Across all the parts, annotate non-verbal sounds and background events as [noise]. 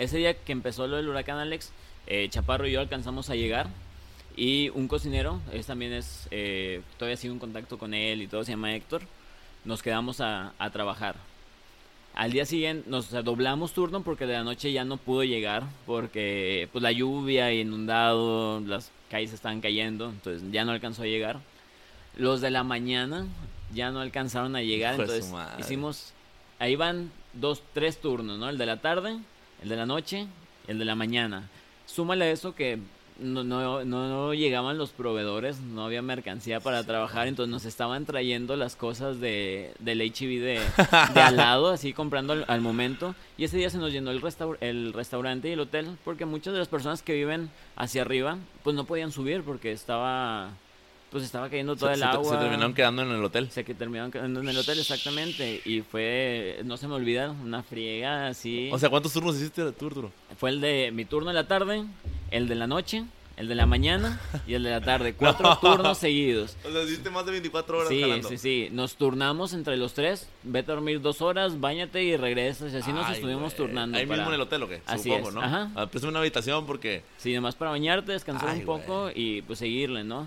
Ese día que empezó lo del huracán Alex, eh, Chaparro y yo alcanzamos a llegar. Y un cocinero, es también es, eh, todavía sigo en contacto con él y todo, se llama Héctor. Nos quedamos a, a trabajar. Al día siguiente nos doblamos turno porque de la noche ya no pudo llegar porque pues la lluvia inundado, las calles estaban cayendo, entonces ya no alcanzó a llegar. Los de la mañana ya no alcanzaron a llegar, su entonces hicimos ahí van dos tres turnos, ¿no? El de la tarde, el de la noche, el de la mañana. Súmale a eso que no, no, no, llegaban los proveedores, no había mercancía para trabajar, entonces nos estaban trayendo las cosas de, del HB de, de al lado, así comprando al, al momento. Y ese día se nos llenó el, restaur- el restaurante y el hotel, porque muchas de las personas que viven hacia arriba, pues no podían subir porque estaba, pues estaba cayendo todo Se, el se- agua. se terminaron quedando en el hotel. O sea, que terminaron quedando en el hotel exactamente. Y fue, no se me olvida, una friega así. O sea, ¿cuántos turnos hiciste tú, Arturo? fue el de mi turno de la tarde, el de la noche, el de la mañana [laughs] y el de la tarde. Cuatro No. turnos seguidos. O sea, hiciste más de 24 horas Sí, jalando. sí, sí. Nos turnamos entre los tres. Vete a dormir dos horas, bañate y regresas. Y así nos estuvimos turnando. Ahí para- mismo en el hotel, ¿o qué? Así Supongo, es, ¿no? ajá. Ah, préstame una habitación porque... Sí, nomás para bañarte, descansar Ay, un poco y pues seguirle, ¿no?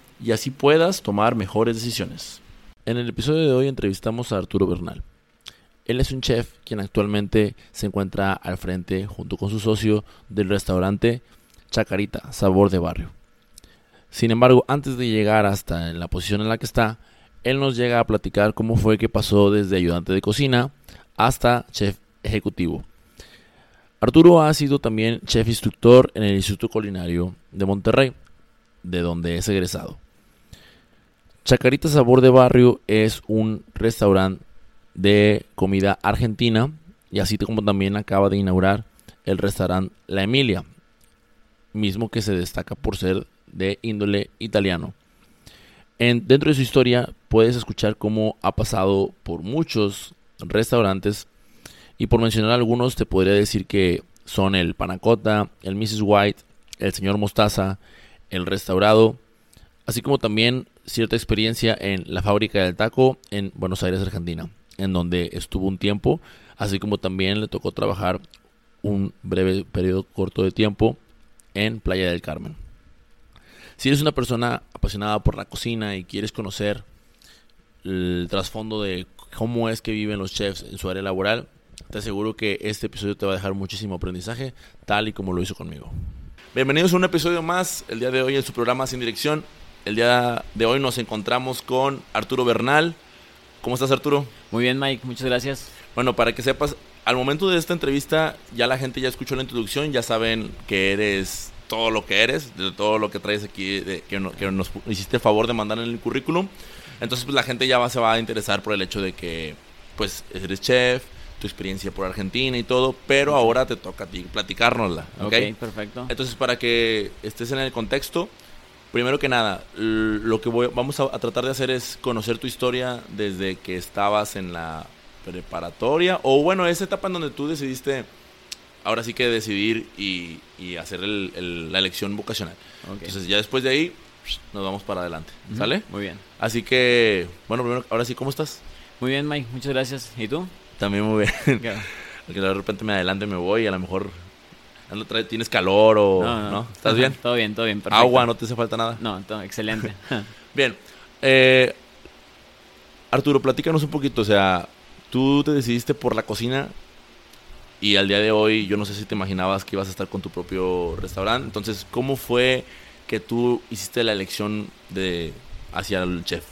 y así puedas tomar mejores decisiones. En el episodio de hoy entrevistamos a Arturo Bernal. Él es un chef quien actualmente se encuentra al frente junto con su socio del restaurante Chacarita, Sabor de Barrio. Sin embargo, antes de llegar hasta la posición en la que está, él nos llega a platicar cómo fue que pasó desde ayudante de cocina hasta chef ejecutivo. Arturo ha sido también chef instructor en el Instituto Culinario de Monterrey, de donde es egresado. Chacarita Sabor de Barrio es un restaurante de comida argentina y así como también acaba de inaugurar el restaurante La Emilia, mismo que se destaca por ser de índole italiano. En, dentro de su historia puedes escuchar cómo ha pasado por muchos restaurantes y por mencionar algunos te podría decir que son el Panacota, el Mrs. White, el Señor Mostaza, el Restaurado, así como también cierta experiencia en la fábrica del taco en Buenos Aires, Argentina, en donde estuvo un tiempo, así como también le tocó trabajar un breve periodo corto de tiempo en Playa del Carmen. Si eres una persona apasionada por la cocina y quieres conocer el trasfondo de cómo es que viven los chefs en su área laboral, te aseguro que este episodio te va a dejar muchísimo aprendizaje, tal y como lo hizo conmigo. Bienvenidos a un episodio más, el día de hoy en su programa Sin Dirección. El día de hoy nos encontramos con Arturo Bernal. ¿Cómo estás, Arturo? Muy bien, Mike, muchas gracias. Bueno, para que sepas, al momento de esta entrevista ya la gente ya escuchó la introducción, ya saben que eres todo lo que eres, de todo lo que traes aquí, de- que, no- que nos hiciste el favor de mandar en el currículum. Entonces, pues la gente ya va, se va a interesar por el hecho de que, pues, eres chef, tu experiencia por Argentina y todo, pero ahora te toca a ti platicárnosla, ¿ok? ok, perfecto. Entonces, para que estés en el contexto, primero que nada, lo que voy- vamos a, a tratar de hacer es conocer tu historia desde que estabas en la preparatoria, o bueno, esa etapa en donde tú decidiste, ahora sí que decidir y, y hacer el- el- la elección vocacional. Entonces, ya después de ahí, nos vamos para adelante, ¿sale? Muy bien. Así que, bueno, primero, ahora sí, ¿cómo estás? Muy bien, Mike, muchas gracias. ¿Y tú? También muy bien. Porque [laughs] de repente me adelante me voy y a lo mejor tienes calor o no, ¿Estás bien? [laughs] Todo bien, todo bien, perfecto. Agua, no te hace falta nada. No, todo excelente. [laughs] Bien. eh, Arturo, platícanos un poquito. O sea, tú te decidiste por la cocina y al día de hoy yo no sé si te imaginabas que ibas a estar con tu propio restaurante. Entonces, ¿cómo fue que tú hiciste la elección de hacia el chef?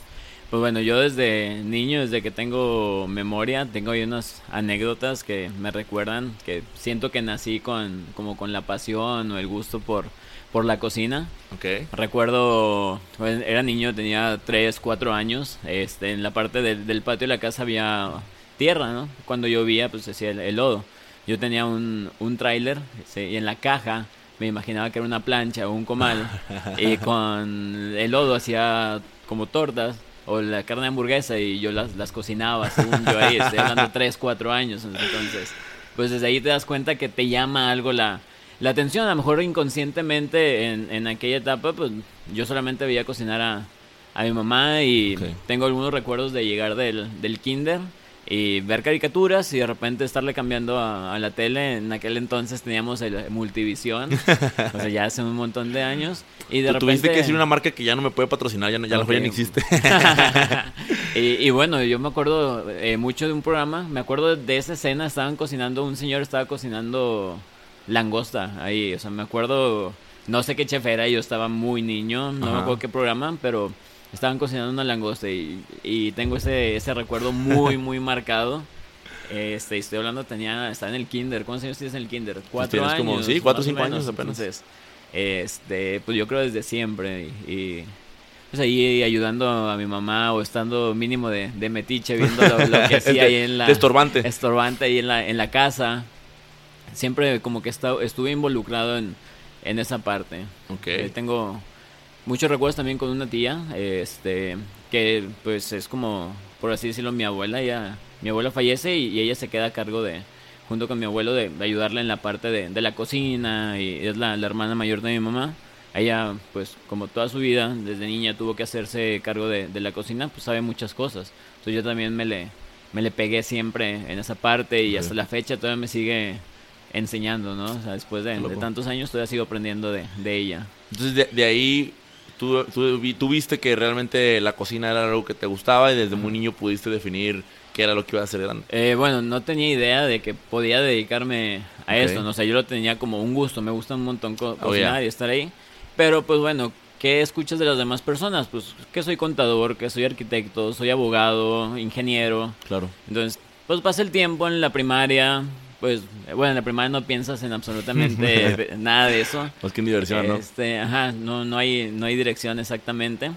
Pues bueno, yo desde niño, desde que tengo memoria, tengo ahí unas anécdotas que me recuerdan que siento que nací con como con la pasión o el gusto por por la cocina. Ok. Recuerdo, pues, era niño, tenía 3, 4 años. Este, en la parte del, del patio de la casa había tierra, ¿no? Cuando llovía, pues hacía el, el lodo. Yo tenía un, un tráiler sí, y en la caja me imaginaba que era una plancha o un comal. [laughs] y con el lodo hacía como tortas o la carne de hamburguesa y yo las, las cocinaba, según yo ahí, estoy hablando de 3, 4 años. Entonces, pues desde ahí te das cuenta que te llama algo la, la atención. A lo mejor inconscientemente en, en aquella etapa, pues yo solamente veía cocinar a, a mi mamá y tengo algunos recuerdos de llegar del, del kinder y ver caricaturas y de repente estarle cambiando a, a la tele. En aquel entonces teníamos el Multivisión, [laughs] o sea, ya hace un montón de años. Y de Tú repente... tuviste que decir una marca que ya no me puede patrocinar, ya, no, ya a lo mejor ya Ok. no existe. [laughs] y, y bueno, yo me acuerdo eh, mucho de un programa, me acuerdo de esa escena, estaban cocinando, un señor estaba cocinando langosta ahí, o sea, me acuerdo, no sé qué chef era, yo estaba muy niño, no me Ajá. acuerdo qué programa, pero estaban cocinando una langosta y, y tengo ese, ese recuerdo muy, [laughs] muy marcado. Este, estoy hablando, tenía, estaba en el kinder, ¿cuántos años tienes en el kinder? Cuatro tienes años. como, sí, cuatro o cinco años apenas. Entonces, este, pues yo creo desde siempre y, y, pues ahí ayudando a mi mamá o estando mínimo de, de metiche viendo lo, lo que [laughs] hacía De- ahí en la de estorbante. estorbante ahí en la en la casa siempre como que esta- estuve involucrado en, en esa parte Ok. Eh, tengo muchos recuerdos también con una tía este que pues es como por así decirlo mi abuela ella mi abuela fallece y, y ella se queda a cargo de junto con mi abuelo de, de ayudarle en la parte de, de la cocina y es la, la hermana mayor de mi mamá. Ella pues como toda su vida desde niña tuvo que hacerse cargo de, de la cocina pues sabe muchas cosas. Entonces yo también me le me le pegué siempre en esa parte y Ok. hasta la fecha todavía me sigue enseñando no o sea después de, de tantos años todavía sigo aprendiendo de, de ella. Entonces de, de ahí tú, tú, tú viste que realmente la cocina era algo que te gustaba y desde muy niño pudiste definir qué era lo que iba a hacer grande. Eh, bueno, no tenía idea de que podía dedicarme a Ok. esto, ¿no? O sea, yo lo tenía como un gusto, me gusta un montón co- Oh, cocinar yeah. y estar ahí. Pero pues bueno, ¿qué escuchas de las demás personas? Pues que soy contador, que soy arquitecto, soy abogado, ingeniero. Claro. Entonces, pues pasa el tiempo en la primaria, pues bueno, en la primaria no piensas en absolutamente [laughs] nada de eso. Más que en diversión, ¿no? Este, ajá, no, no hay, no hay dirección exactamente.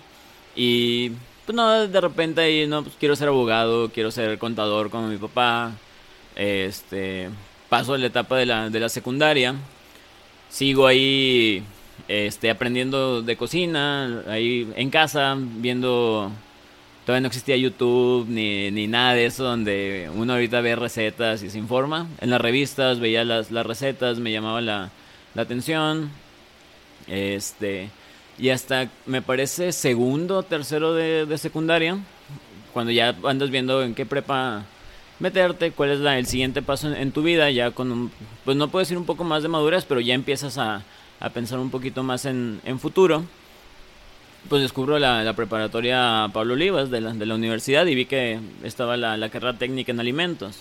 Y pues no, de repente ahí, no, pues quiero ser abogado, quiero ser contador como mi papá. Este, paso a la etapa de la, de la secundaria. Sigo ahí, este, aprendiendo de cocina, ahí en casa, viendo Todavía no existía YouTube ni, ni nada de eso donde uno ahorita ve recetas y se informa. En las revistas veía las, las recetas, me llamaba la, la atención. Este, y hasta me parece segundo, tercero de, de secundaria, cuando ya andas viendo en qué prepa meterte, cuál es la, el siguiente paso en, tu vida, ya con un, pues no puedo decir un poco más de madurez, pero ya empiezas a, a pensar un poquito más en, en futuro pues descubro la, preparatoria Pablo Olivas de la, de la universidad y vi que estaba la, la carrera técnica en alimentos.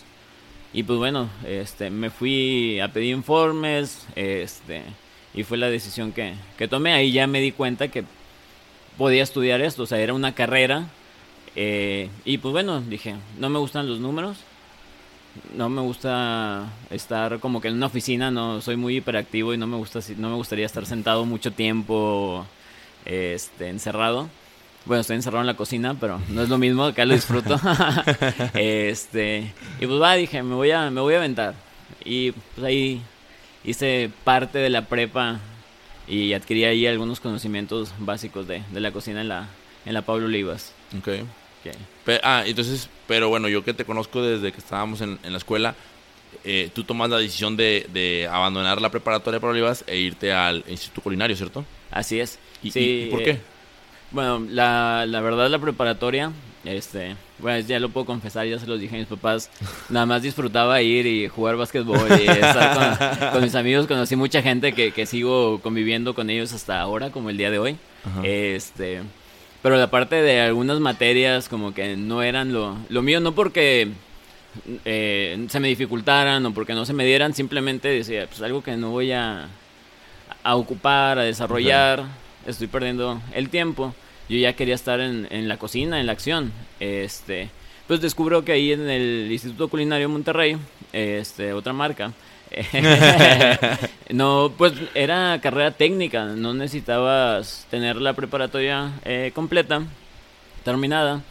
Y pues bueno, este, me fui a pedir informes, este, y fue la decisión que, que tomé. Ahí ya me di cuenta que podía estudiar esto, o sea, era una carrera. eh, y pues bueno, dije, no me gustan los números, no me gusta estar como que en una oficina, no soy muy hiperactivo y no me gusta, no me gustaría estar sentado mucho tiempo este, encerrado. Bueno, estoy encerrado en la cocina, pero no es lo mismo, acá lo disfruto. [laughs] [laughs] este, y pues va, dije, me voy a, me voy a aventar. Y pues ahí hice parte de la prepa y adquirí ahí algunos conocimientos básicos de, de la cocina en la, en la Pablo Olivas. Ok. que- Pe- ah, entonces, pero bueno, yo que te conozco desde que estábamos en, en la escuela, eh, tú tomas la decisión de, de abandonar la preparatoria para Olivas e irte al Instituto Culinario, ¿cierto? Así es. ¿Y, Sí, y- y por eh, qué? Bueno, la, la verdad la preparatoria, este, bueno, ya lo puedo confesar, ya se los dije a mis papás, [laughs] nada más disfrutaba ir y jugar básquetbol y estar con, [laughs] con mis amigos, conocí mucha gente que, que sigo conviviendo con ellos hasta ahora, como el día de hoy, Ajá. este, pero la parte de algunas materias como que no eran lo, lo mío, no porque eh, se me dificultaran o porque no se me dieran, simplemente decía, pues algo que no voy a, a ocupar, a desarrollar, estoy perdiendo el tiempo. yo ya quería estar en, en la cocina, en la acción. Este, pues descubro que ahí en el Instituto Culinario Monterrey, este, otra marca, [laughs] no, pues era carrera técnica, no necesitabas tener la preparatoria eh, completa, terminada.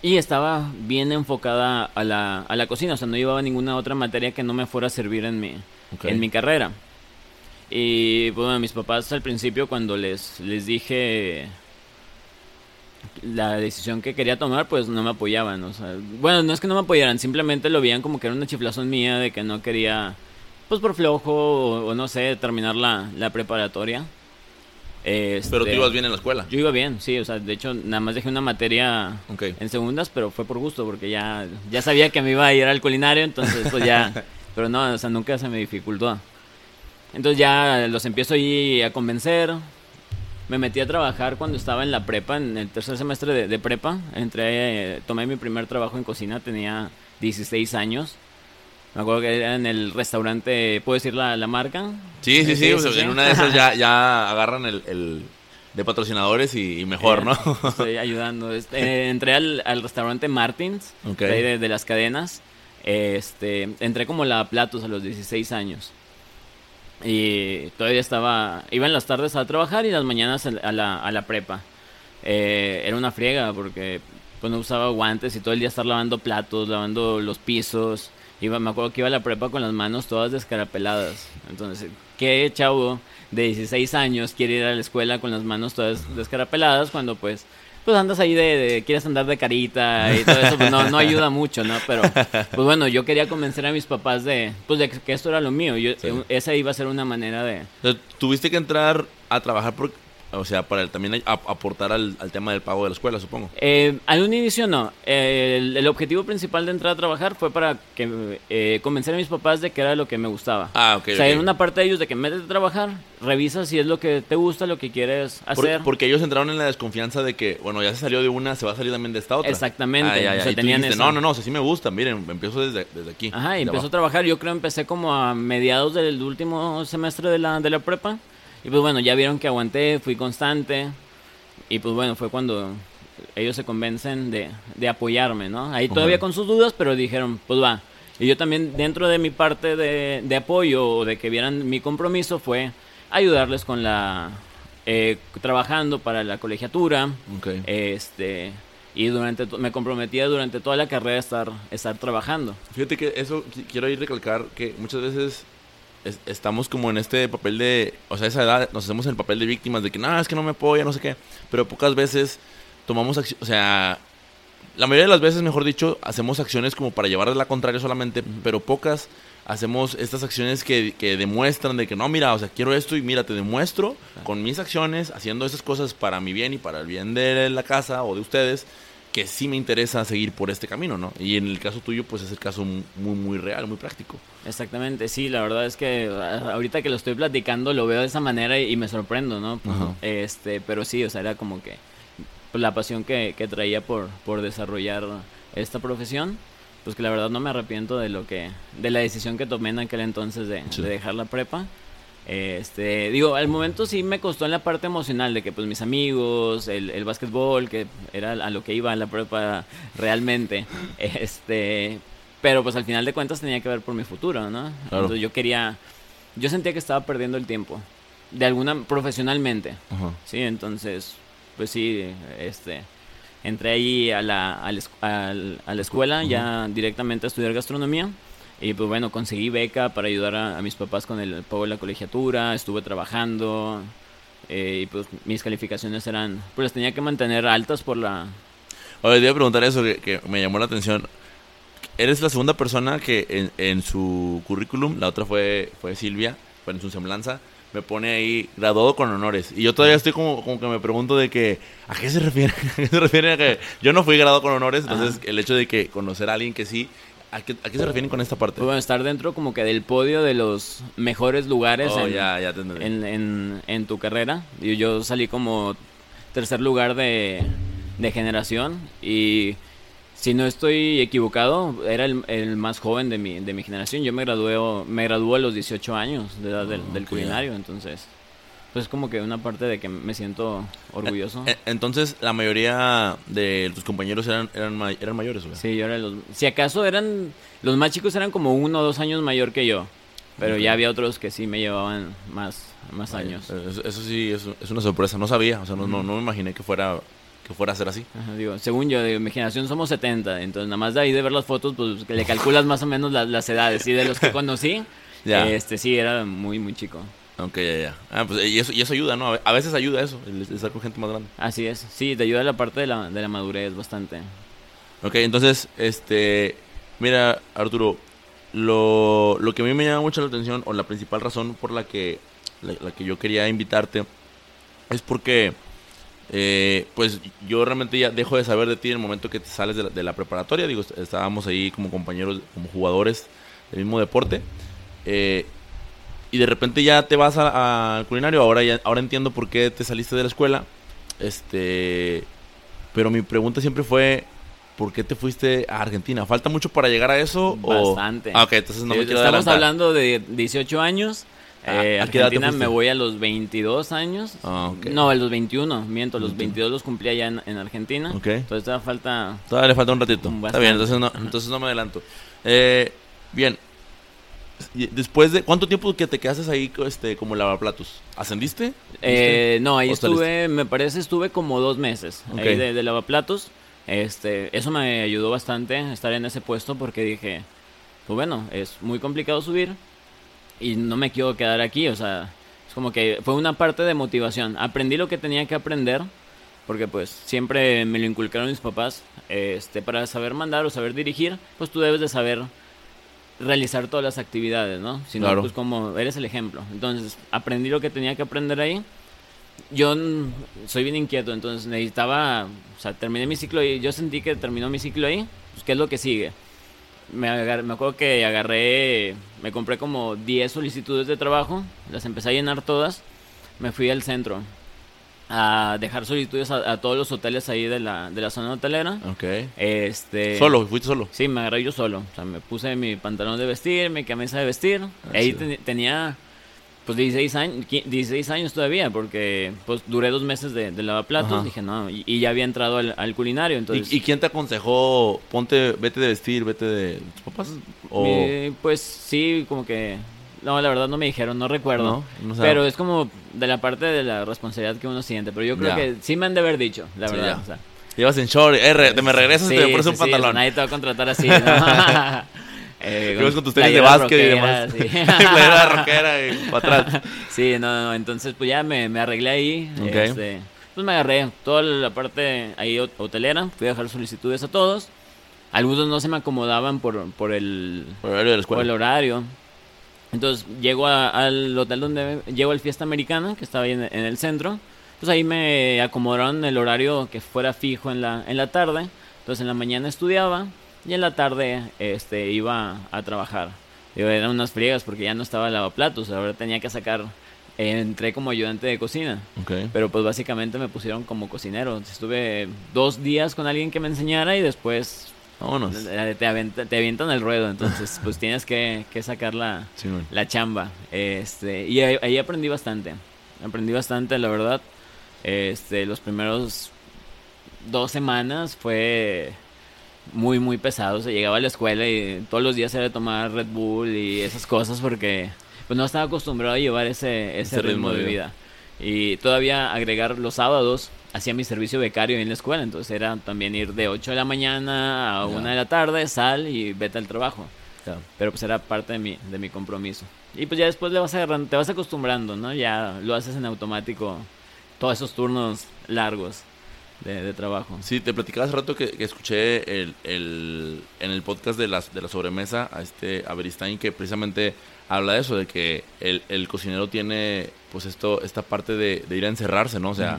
Y estaba bien enfocada a la, a la cocina, o sea, no llevaba ninguna otra materia que no me fuera a servir en mi, en mi carrera. Y pues, bueno, mis papás al principio cuando les, les dije la decisión que quería tomar, pues no me apoyaban. O sea, bueno, no es que no me apoyaran, simplemente lo veían como que era una chiflazón mía de que no quería, pues por flojo o, o no sé, terminar la, la preparatoria. Este, Pero tú ibas bien en la escuela. Yo iba bien, sí, o sea, de hecho nada más dejé una materia Ok. en segundas, pero fue por gusto, porque ya, ya sabía que me iba a ir al culinario, entonces pues ya, [laughs] pero no, o sea, nunca se me dificultó. Entonces ya los empiezo ahí a convencer. Me metí a trabajar cuando estaba en la prepa, en el tercer semestre de, de prepa. Entré, eh, tomé mi primer trabajo en cocina, tenía 16 años. Me acuerdo que era en el restaurante, ¿puedo decir la, la marca? Sí, sí, sí. Sí, o sea, sí, sí. En una de esas ya, [laughs] ya agarran el, el de patrocinadores y, y mejor, Eh, ¿no? Estoy ayudando. Este, eh, entré al, al restaurante Martins, Ok. de, ahí de, de las cadenas. Este, entré como la platos a los 16 años. Y todavía estaba, iba en las tardes a trabajar y las mañanas a a la, a la prepa. Eh, era una friega porque pues no usaba guantes y todo el día estar lavando platos, lavando los pisos. Iba, me acuerdo que iba a la prepa con las manos todas descarapeladas. Entonces, ¿qué chavo de 16 años quiere ir a la escuela con las manos todas descarapeladas cuando pues pues andas ahí de, de- quieres andar de carita y todo eso, pues no, no ayuda mucho, ¿no? Pero, pues bueno, yo quería convencer a mis papás de, pues de que, esto era lo mío. Yo, Sí. Esa iba a ser una manera de, Tuviste que entrar a trabajar por, o sea, para el- también a- aportar al, al tema del pago de la escuela, supongo. Eh, al un inicio no. Eh, el, el objetivo principal de entrar a trabajar fue para que eh, convencer a mis papás de que era lo que me gustaba. Ah, ok, o sea, ok. en una parte de ellos de que métete a trabajar, revisa si es lo que te gusta, lo que quieres Por- hacer. porque ellos entraron en la desconfianza de que, bueno, ya se salió de una, se va a salir también de esta otra. Exactamente, Ah, ya, ya. o sea, tenían dijiste, no, no, no, o sea, sí me gusta, miren, empiezo desde, desde aquí. Ajá, y empezó a trabajar. Yo creo empecé como a mediados del último semestre de la, de la prepa. Y pues bueno, ya vieron que aguanté, fui constante. Y pues bueno, fue cuando ellos se convencen de, de apoyarme, ¿no? Ahí todavía con sus dudas, pero dijeron, pues va. Y yo también, dentro de mi parte de, de apoyo o de que vieran mi compromiso, fue ayudarles con la. eh, trabajando para la colegiatura. Ok. Este. Y durante me comprometía durante toda la carrera a estar, estar trabajando. Fíjate que eso qui- quiero ir recalcar que muchas veces es- estamos como en este papel de, o sea, a esa edad nos hacemos el papel de víctimas de que no, es que no me apoya, no sé qué, pero pocas veces tomamos acción, o sea, la mayoría de las veces, mejor dicho, hacemos acciones como para llevarle la contraria solamente, pero pocas hacemos estas acciones que, que demuestran de que no, mira, o sea, quiero esto y mira, te demuestro con mis acciones, haciendo esas cosas para mi bien y para el bien de la casa o de ustedes, que sí me interesa seguir por este camino, ¿no? Y en el caso tuyo, pues es el caso muy, muy real, muy práctico. Exactamente, sí, la verdad es que a- ahorita que lo estoy platicando lo veo de esa manera y, y me sorprendo, ¿no? Ajá. Este, pero sí, o sea, era como que pues, la pasión que, que traía por, por desarrollar esta profesión, pues que la verdad no me arrepiento de lo que, de la decisión que tomé en aquel entonces de, Sí. de dejar la prepa. Este, digo, al momento sí me costó en la parte emocional de que pues mis amigos, el, el básquetbol, que era a lo que iba en la prepa realmente, [laughs] este, pero pues al final de cuentas tenía que ver por mi futuro, ¿no? Claro. Entonces yo quería, yo sentía que estaba perdiendo el tiempo, de alguna, profesionalmente, Ajá. sí, entonces, pues sí, este, entré ahí a la, a la, a la escuela ya directamente a estudiar gastronomía. Y pues bueno, conseguí beca para ayudar a, a mis papás con el pago de la colegiatura, estuve trabajando eh, y pues mis calificaciones eran, pues las tenía que mantener altas por la... Oye, te iba a preguntar eso que, que me llamó la atención. Eres la segunda persona que en, en su currículum, la otra fue, fue Silvia, fue en su semblanza, me pone ahí graduado con honores. Y yo todavía estoy como, como que me pregunto de que, ¿a qué se refiere? [laughs] ¿A qué se refiere a que yo no fui graduado con honores? Entonces, el hecho de que conocer a alguien que sí, ¿a qué, a qué se refieren con esta parte? Bueno, estar dentro como que del podio de los mejores lugares Oh, en, ya, ya te entendí. en, en- en tu carrera. Yo, yo salí como tercer lugar de, de generación y si no estoy equivocado, era el, el más joven de mi, de mi generación. Yo me gradué, me gradué a los 18 años de edad del, del culinario, entonces... pues como que una parte de que me siento orgulloso. Eh, Entonces, la mayoría de tus compañeros eran, eran, eran mayores, ¿o qué? Sí, yo era los... Si acaso eran... Los más chicos eran como uno o dos años mayor que yo. Pero Ok. ya había otros que sí me llevaban más, más años. Eh, Eso, eso sí es, es una sorpresa. No sabía, o sea, no, no, no me imaginé que fuera, que fuera a ser así. Ajá, digo, según yo, de mi generación somos 70, entonces nada más de ahí de ver las fotos, pues le calculas más o menos las, las edades. Y de los que [laughs] conocí, este sí, era muy, muy chico. Ok, ya, ya. Ah, pues, y, eso, y eso ayuda, ¿no? A ve- A veces ayuda eso, el, estar con gente más grande. Así es, sí, te ayuda la parte de la, de la madurez bastante. Ok, entonces, este, mira, Arturo, lo, lo que a mí me llama mucho la atención, o la principal razón por la que, la, la que yo quería invitarte, es porque, eh, pues, yo realmente ya dejo de saber de ti en el momento que te sales de la, de la preparatoria, digo, est- estábamos ahí como compañeros, como jugadores del mismo deporte, eh, y de repente ya te vas al culinario, ahora ya, ahora entiendo por qué te saliste de la escuela, este, pero mi pregunta siempre fue, ¿por qué te fuiste a Argentina? ¿Falta mucho para llegar a eso? o- Bastante. Ah, ok, entonces no Sí, me quiero Estamos adelantar. hablando de 18 años. Ah, Eh, ¿a qué edad te Argentina me voy a los 22 años. Ah. No, a los 21, miento, los 21. 22 los cumplí allá en, en Argentina. Ok. Entonces todavía falta... Todavía le falta un ratito. Está bien, entonces no, entonces no me adelanto. Eh, bien. Después de... ¿Cuánto tiempo que te quedaste ahí este, como lavaplatos? ¿Ascendiste? Eh, no, ahí estuve, me parece, estuve como dos meses ahí de, de lavaplatos. Este, eso me ayudó bastante estar en ese puesto porque dije, pues bueno, es muy complicado subir y no me quiero quedar aquí, o sea, es como que fue una parte de motivación. Aprendí lo que tenía que aprender porque pues siempre me lo inculcaron mis papás, este, para saber mandar o saber dirigir, pues tú debes de saber realizar todas las actividades, ¿no? Si no, Claro. pues como eres el ejemplo. Entonces, aprendí lo que tenía que aprender ahí. Yo soy bien inquieto, entonces necesitaba, o sea, terminé mi ciclo y yo sentí que terminó mi ciclo ahí, pues ¿qué es lo que sigue? Me, agar- me acuerdo que agarré, me compré como 10 solicitudes de trabajo, las empecé a llenar todas, me fui al centro a dejar solicitudes a, a todos los hoteles ahí de la, de la zona hotelera. Ok. Este, ¿Solo? ¿Fuiste solo? Sí, me agarré yo solo. O sea, me puse mi pantalón de vestir, mi camisa de vestir. Ahí chido. ten- tenía pues 16 años, 16 años todavía, porque pues duré dos meses de, de lavaplatos. Ajá. Dije, no, y, y ya había entrado al, al culinario. Entonces, ¿Y, y quién te aconsejó? Ponte, vete de vestir, vete de tus papás. O... pues sí, como que... No, la verdad no me dijeron, no recuerdo. No, pero es como de la parte de la responsabilidad que uno siente. Pero yo creo Ya. que sí me han de haber dicho, la Sí, verdad. o sea. Llevas en short, eh, te me regresas y te Sí, pones un sí, sí, pantalón. nadie te va a contratar así. [laughs] ¿no? [laughs] Eh, con tus tenis de básquet y demás. sí. [laughs] Playera rockera y para atrás. Sí, no, no, entonces pues ya me, me arreglé ahí. Ok. este, pues me agarré toda la parte ahí hot- hotelera. Fui a dejar solicitudes a todos. Algunos no se me acomodaban por, por el, Por el horario de la por el escuela. horario. Entonces llego a- al hotel donde llego al Fiesta Americana, que estaba ahí en, en el centro. Pues ahí me acomodaron el horario que fuera fijo en la, en la tarde. Entonces en la mañana estudiaba y en la tarde este, iba a trabajar. Eran unas friegas porque ya no estaba lavaplatos, ahora tenía que sacar, entré como ayudante de cocina. Ok. Pero pues básicamente me pusieron como cocinero. Estuve dos días con alguien que me enseñara y después Vámonos. eh, te, aventa- te avientan el ruedo. Entonces pues [laughs] tienes que, que sacar la, Sí, la chamba. Este, y ahí, ahí aprendí bastante. Aprendí bastante, la verdad. Este, los primeros dos semanas fue muy, muy pesado. Se llegaba a la escuela y todos los días era de tomar Red Bull y esas cosas porque pues no estaba acostumbrado a llevar ese, ese, Ese ritmo, de vida. Y todavía agregar los sábados hacía mi servicio becario en la escuela. Entonces era también ir de 8 de la mañana a Ya. 1 de la tarde, sal y vete al trabajo. Pero pues era parte de mi, de mi compromiso. Y pues ya después le vas agarrando, te vas acostumbrando, ¿no? Ya lo haces en automático todos esos turnos largos de, de trabajo. Sí, te platicaba hace rato que, que escuché el, el- en el podcast de, las, de la sobremesa a este Aberistain que precisamente habla de eso, de que el, el cocinero tiene pues esto esta parte de, de ir a encerrarse, ¿no? O sea,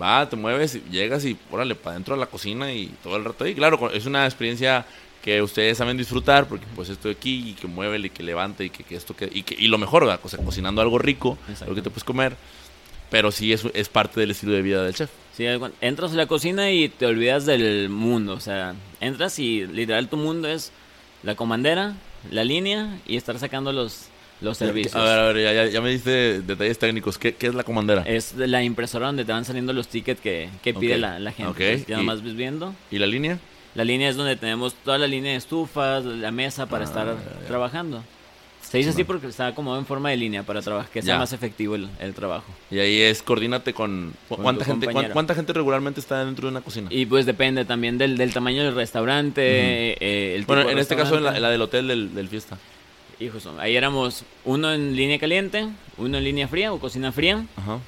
va, te mueves, llegas y órale, para adentro de la cocina y todo el rato ahí. Claro, es una experiencia que ustedes saben disfrutar porque pues estoy aquí y que mueve y que levanta y que, que esto que y, que y lo mejor, ¿verdad? O sea, cocinando algo rico, algo que te puedes comer, pero sí es, es parte del estilo de vida del chef. Sí, entras a la cocina y te olvidas del mundo. O sea, entras y literal tu mundo es la comandera, la línea y estar sacando los, los servicios. A ver, a ver, ya, ya- ya me diste detalles técnicos. ¿Qué, qué es la comandera? Es la impresora donde te van saliendo los tickets que, que pide la, la gente. Ok, Entonces, ya nomás ves viendo. ¿Y la línea? La línea es donde tenemos toda la línea de estufas, la mesa para Ah, estar ya, ya. trabajando. Se dice así porque está como en forma de línea para trabajar, que sea Ya. más efectivo el, el trabajo. Y ahí es coordínate con... Con ¿cuánta, gente, compañero. ¿Cuánta gente regularmente está dentro de una cocina? Y pues depende también del, del tamaño del restaurante, eh, el tipo bueno, de en este caso en la, en la del hotel del, del fiesta. Hijos, ahí éramos uno en línea caliente, uno en línea fría o cocina fría Ajá.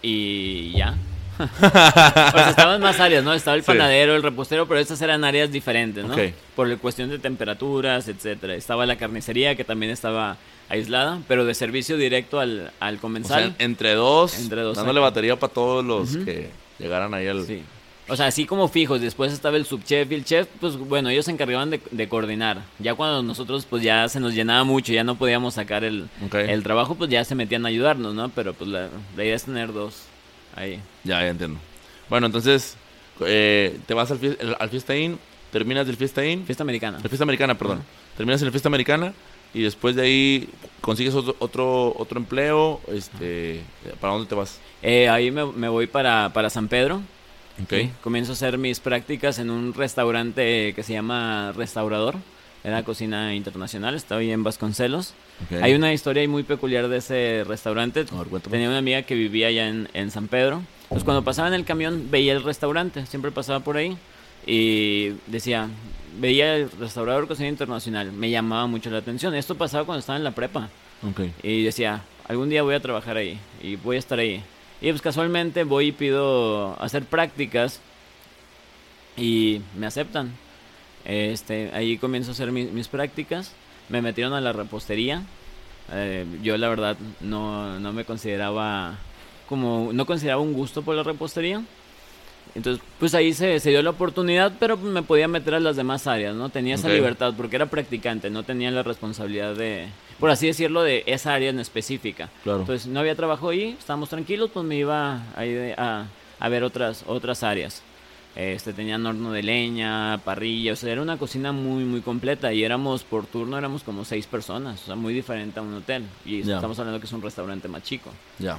y ya. [laughs] o sea, estaban más áreas, ¿no? Estaba el Sí. panadero, el repostero, pero estas eran áreas diferentes, ¿no? Ok. Por la cuestión de temperaturas, etcétera. Estaba la carnicería que también estaba aislada, pero de servicio directo al, al O comensal. sea, entre dos, Entre dos, dándole batería para todos los que llegaran ahí al... Sí. O sea, así como fijos, después estaba el subchef y el chef, pues bueno, ellos se encargaban de, de coordinar. Ya cuando nosotros pues ya se nos llenaba mucho, ya no podíamos sacar el, el trabajo, pues ya se metían a ayudarnos, ¿no? Pero pues la, la idea es tener dos ahí. Ya, ya entiendo. Bueno, entonces, eh, te vas al, al Fiesta Inn, terminas del Fiesta Inn, Fiesta americana. la Fiesta Americana, perdón. Terminas en la Fiesta Americana y después de ahí consigues otro otro, otro empleo. Este, ¿Para dónde te vas? Eh, ahí me, me voy para, para San Pedro. Comienzo a hacer mis prácticas en un restaurante que se llama Restaurador. Era cocina internacional, estaba ahí en Vasconcelos. Hay una historia muy peculiar de ese restaurante. Ver. Tenía una amiga que vivía allá en, en San Pedro. Pues cuando pasaba en el camión veía el restaurante, siempre pasaba por ahí y decía, veía el restaurador cocina internacional, me llamaba mucho la atención. Esto pasaba cuando estaba en la prepa Ok. y decía, algún día voy a trabajar ahí y voy a estar ahí. Y pues casualmente voy y pido hacer prácticas y me aceptan. Este, ahí comienzo a hacer mi- mis prácticas. Me metieron a la repostería. Eh, yo la verdad no, no me consideraba como no consideraba un gusto por la repostería. Entonces, pues ahí se, se dio la oportunidad, pero me podía meter a las demás áreas, ¿no? Tenía esa libertad porque era practicante, no tenía la responsabilidad de, por así decirlo, de esa área en específica. Claro. Entonces, no había trabajo ahí, estábamos tranquilos, pues me iba ahí de- a, a ver otras, otras áreas. Este, tenían horno de leña, parrilla, o sea, era una cocina muy, muy completa y éramos por turno, éramos como seis personas, o sea, muy diferente a un hotel. Y estamos hablando que es un restaurante más chico. Ya.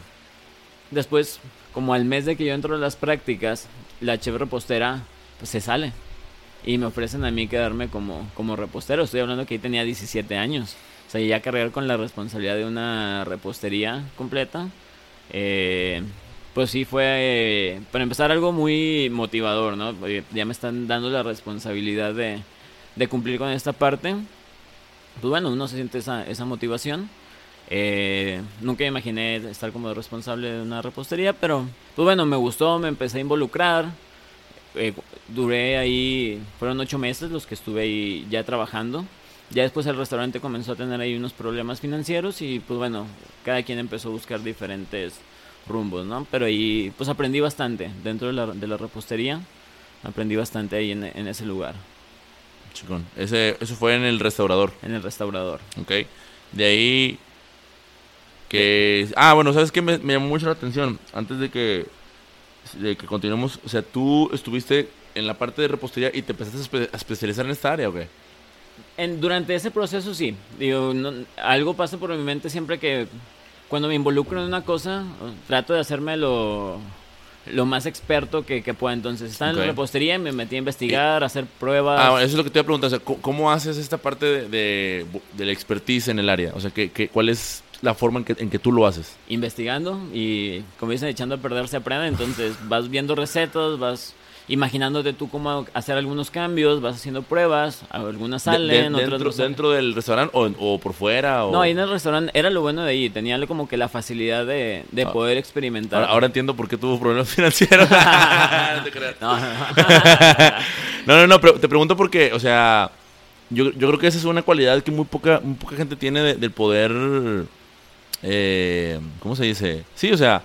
Después, como al mes de que yo entro a las prácticas, la chef repostera pues, se sale. Y me ofrecen a mí quedarme como, como repostero. Estoy hablando que ahí tenía 17 años. O sea, ya cargar con la responsabilidad de una repostería completa. eh, pues sí fue, eh, para empezar, algo muy motivador, ¿no? Ya me están dando la responsabilidad de, de cumplir con esta parte. Pues bueno, uno se siente esa, esa motivación. Eh, nunca imaginé estar como responsable de una repostería, pero pues bueno, me gustó, me empecé a involucrar. Eh, duré ahí, fueron ocho meses los que estuve ahí ya trabajando. Ya después el restaurante comenzó a tener ahí unos problemas financieros y pues bueno, cada quien empezó a buscar diferentes rumbos, ¿no? Pero ahí pues aprendí bastante dentro de la, de la repostería, aprendí bastante ahí en, en ese lugar, Chicón. Ese, eso fue en el restaurador. en el restaurador. Ok. De ahí. Que. Ah, bueno, ¿sabes qué? Me, me llamó mucho la atención. Antes de que. De que continuemos. O sea, tú estuviste en la parte de repostería y te empezaste a, espe- a especializar en esta área, ¿o qué? En, durante ese proceso sí, digo, no- algo pasa por mi mente siempre que cuando me involucro en una cosa, trato de hacerme lo, lo más experto que, que pueda. Entonces, estaba en la repostería y me metí a investigar, a hacer pruebas. Ah, eso es lo que te iba a preguntar. O sea, ¿cómo, cómo haces esta parte de, de, de la expertise en el área? O sea, ¿qué, qué, cuál es la forma en que, en que tú lo haces? investigando y como dicen echando a perder se aprende entonces [laughs] vas viendo recetas vas imaginándote tú cómo hacer algunos cambios vas haciendo pruebas algunas salen de- otras dentro, no salen. ¿Dentro del restaurante o, o por fuera? O... no ahí en el restaurante era lo bueno de ahí tenía como que la facilidad de, de Ah. poder experimentar Ahora, ahora entiendo por qué tuvo problemas [laughs] financieros. [laughs] No te creas. No, no, no. No, no, no, pero te pregunto porque, o sea, yo, yo creo que esa es una cualidad que muy poca, muy poca gente tiene de- del poder, eh, ¿cómo se dice? Sí, o sea,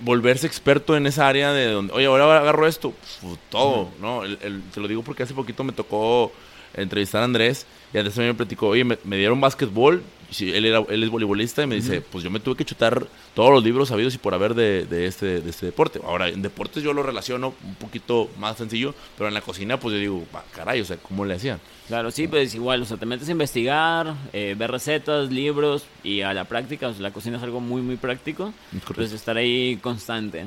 volverse experto en esa área de donde, oye, ahora agarro esto, Fu, todo, ¿no? El- el- te lo digo porque hace poquito me tocó entrevistar a Andrés y Andrés también me platicó, oye, me, me dieron básquetbol, sí, él, era, él es voleibolista y me dice, pues yo me tuve que chutar todos los libros sabidos y por haber de, de este, de este deporte. Ahora, en deportes yo lo relaciono un poquito más sencillo, pero en la cocina pues yo digo, "Va, caray, o sea, ¿cómo le hacían? Claro, sí, pues igual, o sea, te metes a investigar, eh, ver recetas, libros y a la práctica, o sea, la cocina es algo muy, muy práctico. Es correcto. Pues estar ahí constante.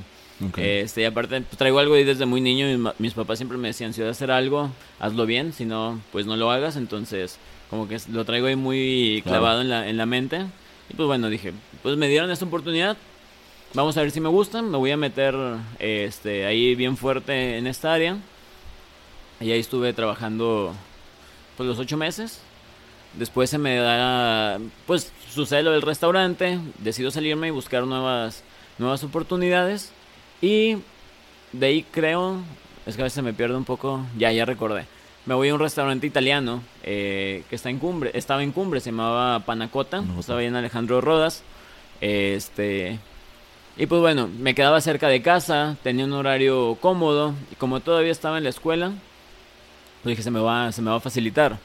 Ok. Este, y aparte, pues, traigo algo ahí desde muy niño. Mis, mis papás siempre me decían: si vas a hacer algo, hazlo bien. Si no, pues no lo hagas. Entonces, como que lo traigo ahí muy Claro. clavado en, la, en la mente. Y pues bueno, dije: Pues me dieron esta oportunidad. Vamos a ver si me gusta. Me voy a meter este, ahí bien fuerte en esta área. Y ahí estuve trabajando pues los ocho meses. Después se me da, pues sucede lo del restaurante, decido salirme y buscar nuevas, nuevas oportunidades. Y de ahí creo, es que a veces me pierdo un poco, ya, ya recordé. Me voy a un restaurante italiano eh, que está en Cumbre, estaba en Cumbre, se llamaba Panacota, estaba ahí en Alejandro Rodas. Este, y pues bueno, me quedaba cerca de casa, tenía un horario cómodo, y como todavía estaba en la escuela, pues dije, se me va, se me va a facilitar.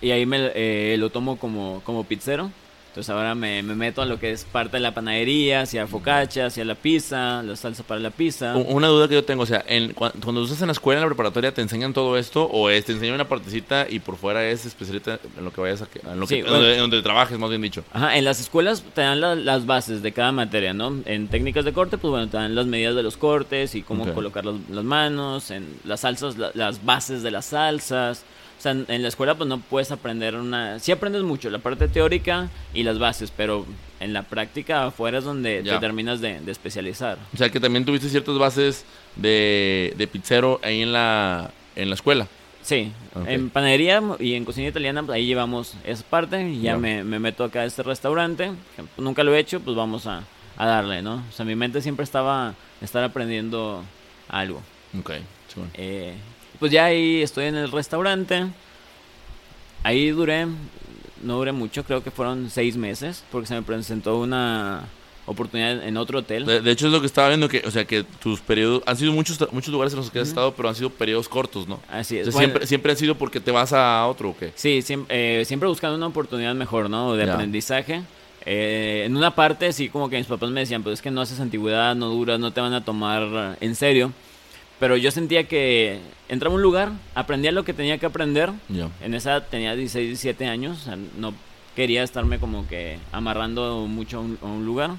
Y ahí me eh, lo tomo como, como pizzero. Entonces ahora me, me meto a lo que es parte de la panadería, hacia focaccia, hacia la pizza, la salsa para la pizza. Una duda que yo tengo, o sea, en, cua- cuando estás en la escuela, en la preparatoria, ¿te enseñan todo esto o es, te enseñan una partecita y por fuera es especialista en lo que vayas a... En lo que, Sí, bueno. donde, trabajes, más bien dicho? Ajá, en las escuelas te dan la- las bases de cada materia, ¿no? En técnicas de corte, pues bueno, te dan las medidas de los cortes y cómo colocar los- las manos, en las salsas, la- las bases de las salsas. O sea, en, la escuela pues no puedes aprender una... Sí aprendes mucho, la parte teórica y las bases, pero en la práctica afuera es donde Ya. te terminas de, de especializar. O sea, que también tuviste ciertas bases de, de pizzero ahí en la, en la escuela. Sí, en panadería y en cocina italiana, pues ahí llevamos esa parte y ya me, me meto acá a este restaurante. que nunca lo he hecho, pues vamos a, a darle, ¿no? O sea, mi mente siempre estaba estar aprendiendo algo. Ok, bueno. Eh, pues ya ahí estoy en el restaurante. Ahí duré, no duré mucho, creo que fueron seis meses, porque se me presentó una oportunidad en otro hotel. De, de hecho, es lo que estaba viendo, que, o sea, que tus periodos... Han sido muchos, muchos lugares en los que has estado, pero han sido periodos cortos, ¿no? Así O es. sea, Bueno, siempre, siempre han sido porque te vas a otro, ¿o qué? Sí, siempre, siempre buscando una oportunidad mejor, ¿no? De Ya. aprendizaje. Eh, en una parte, sí, como que mis papás me decían, pues es que no haces antigüedad, no duras, no te van a tomar en serio. Pero yo sentía que entraba a un lugar, aprendía lo que tenía que aprender. Ya. En esa tenía 16, 17 años, o sea, no quería estarme como que amarrando mucho a un, a un lugar.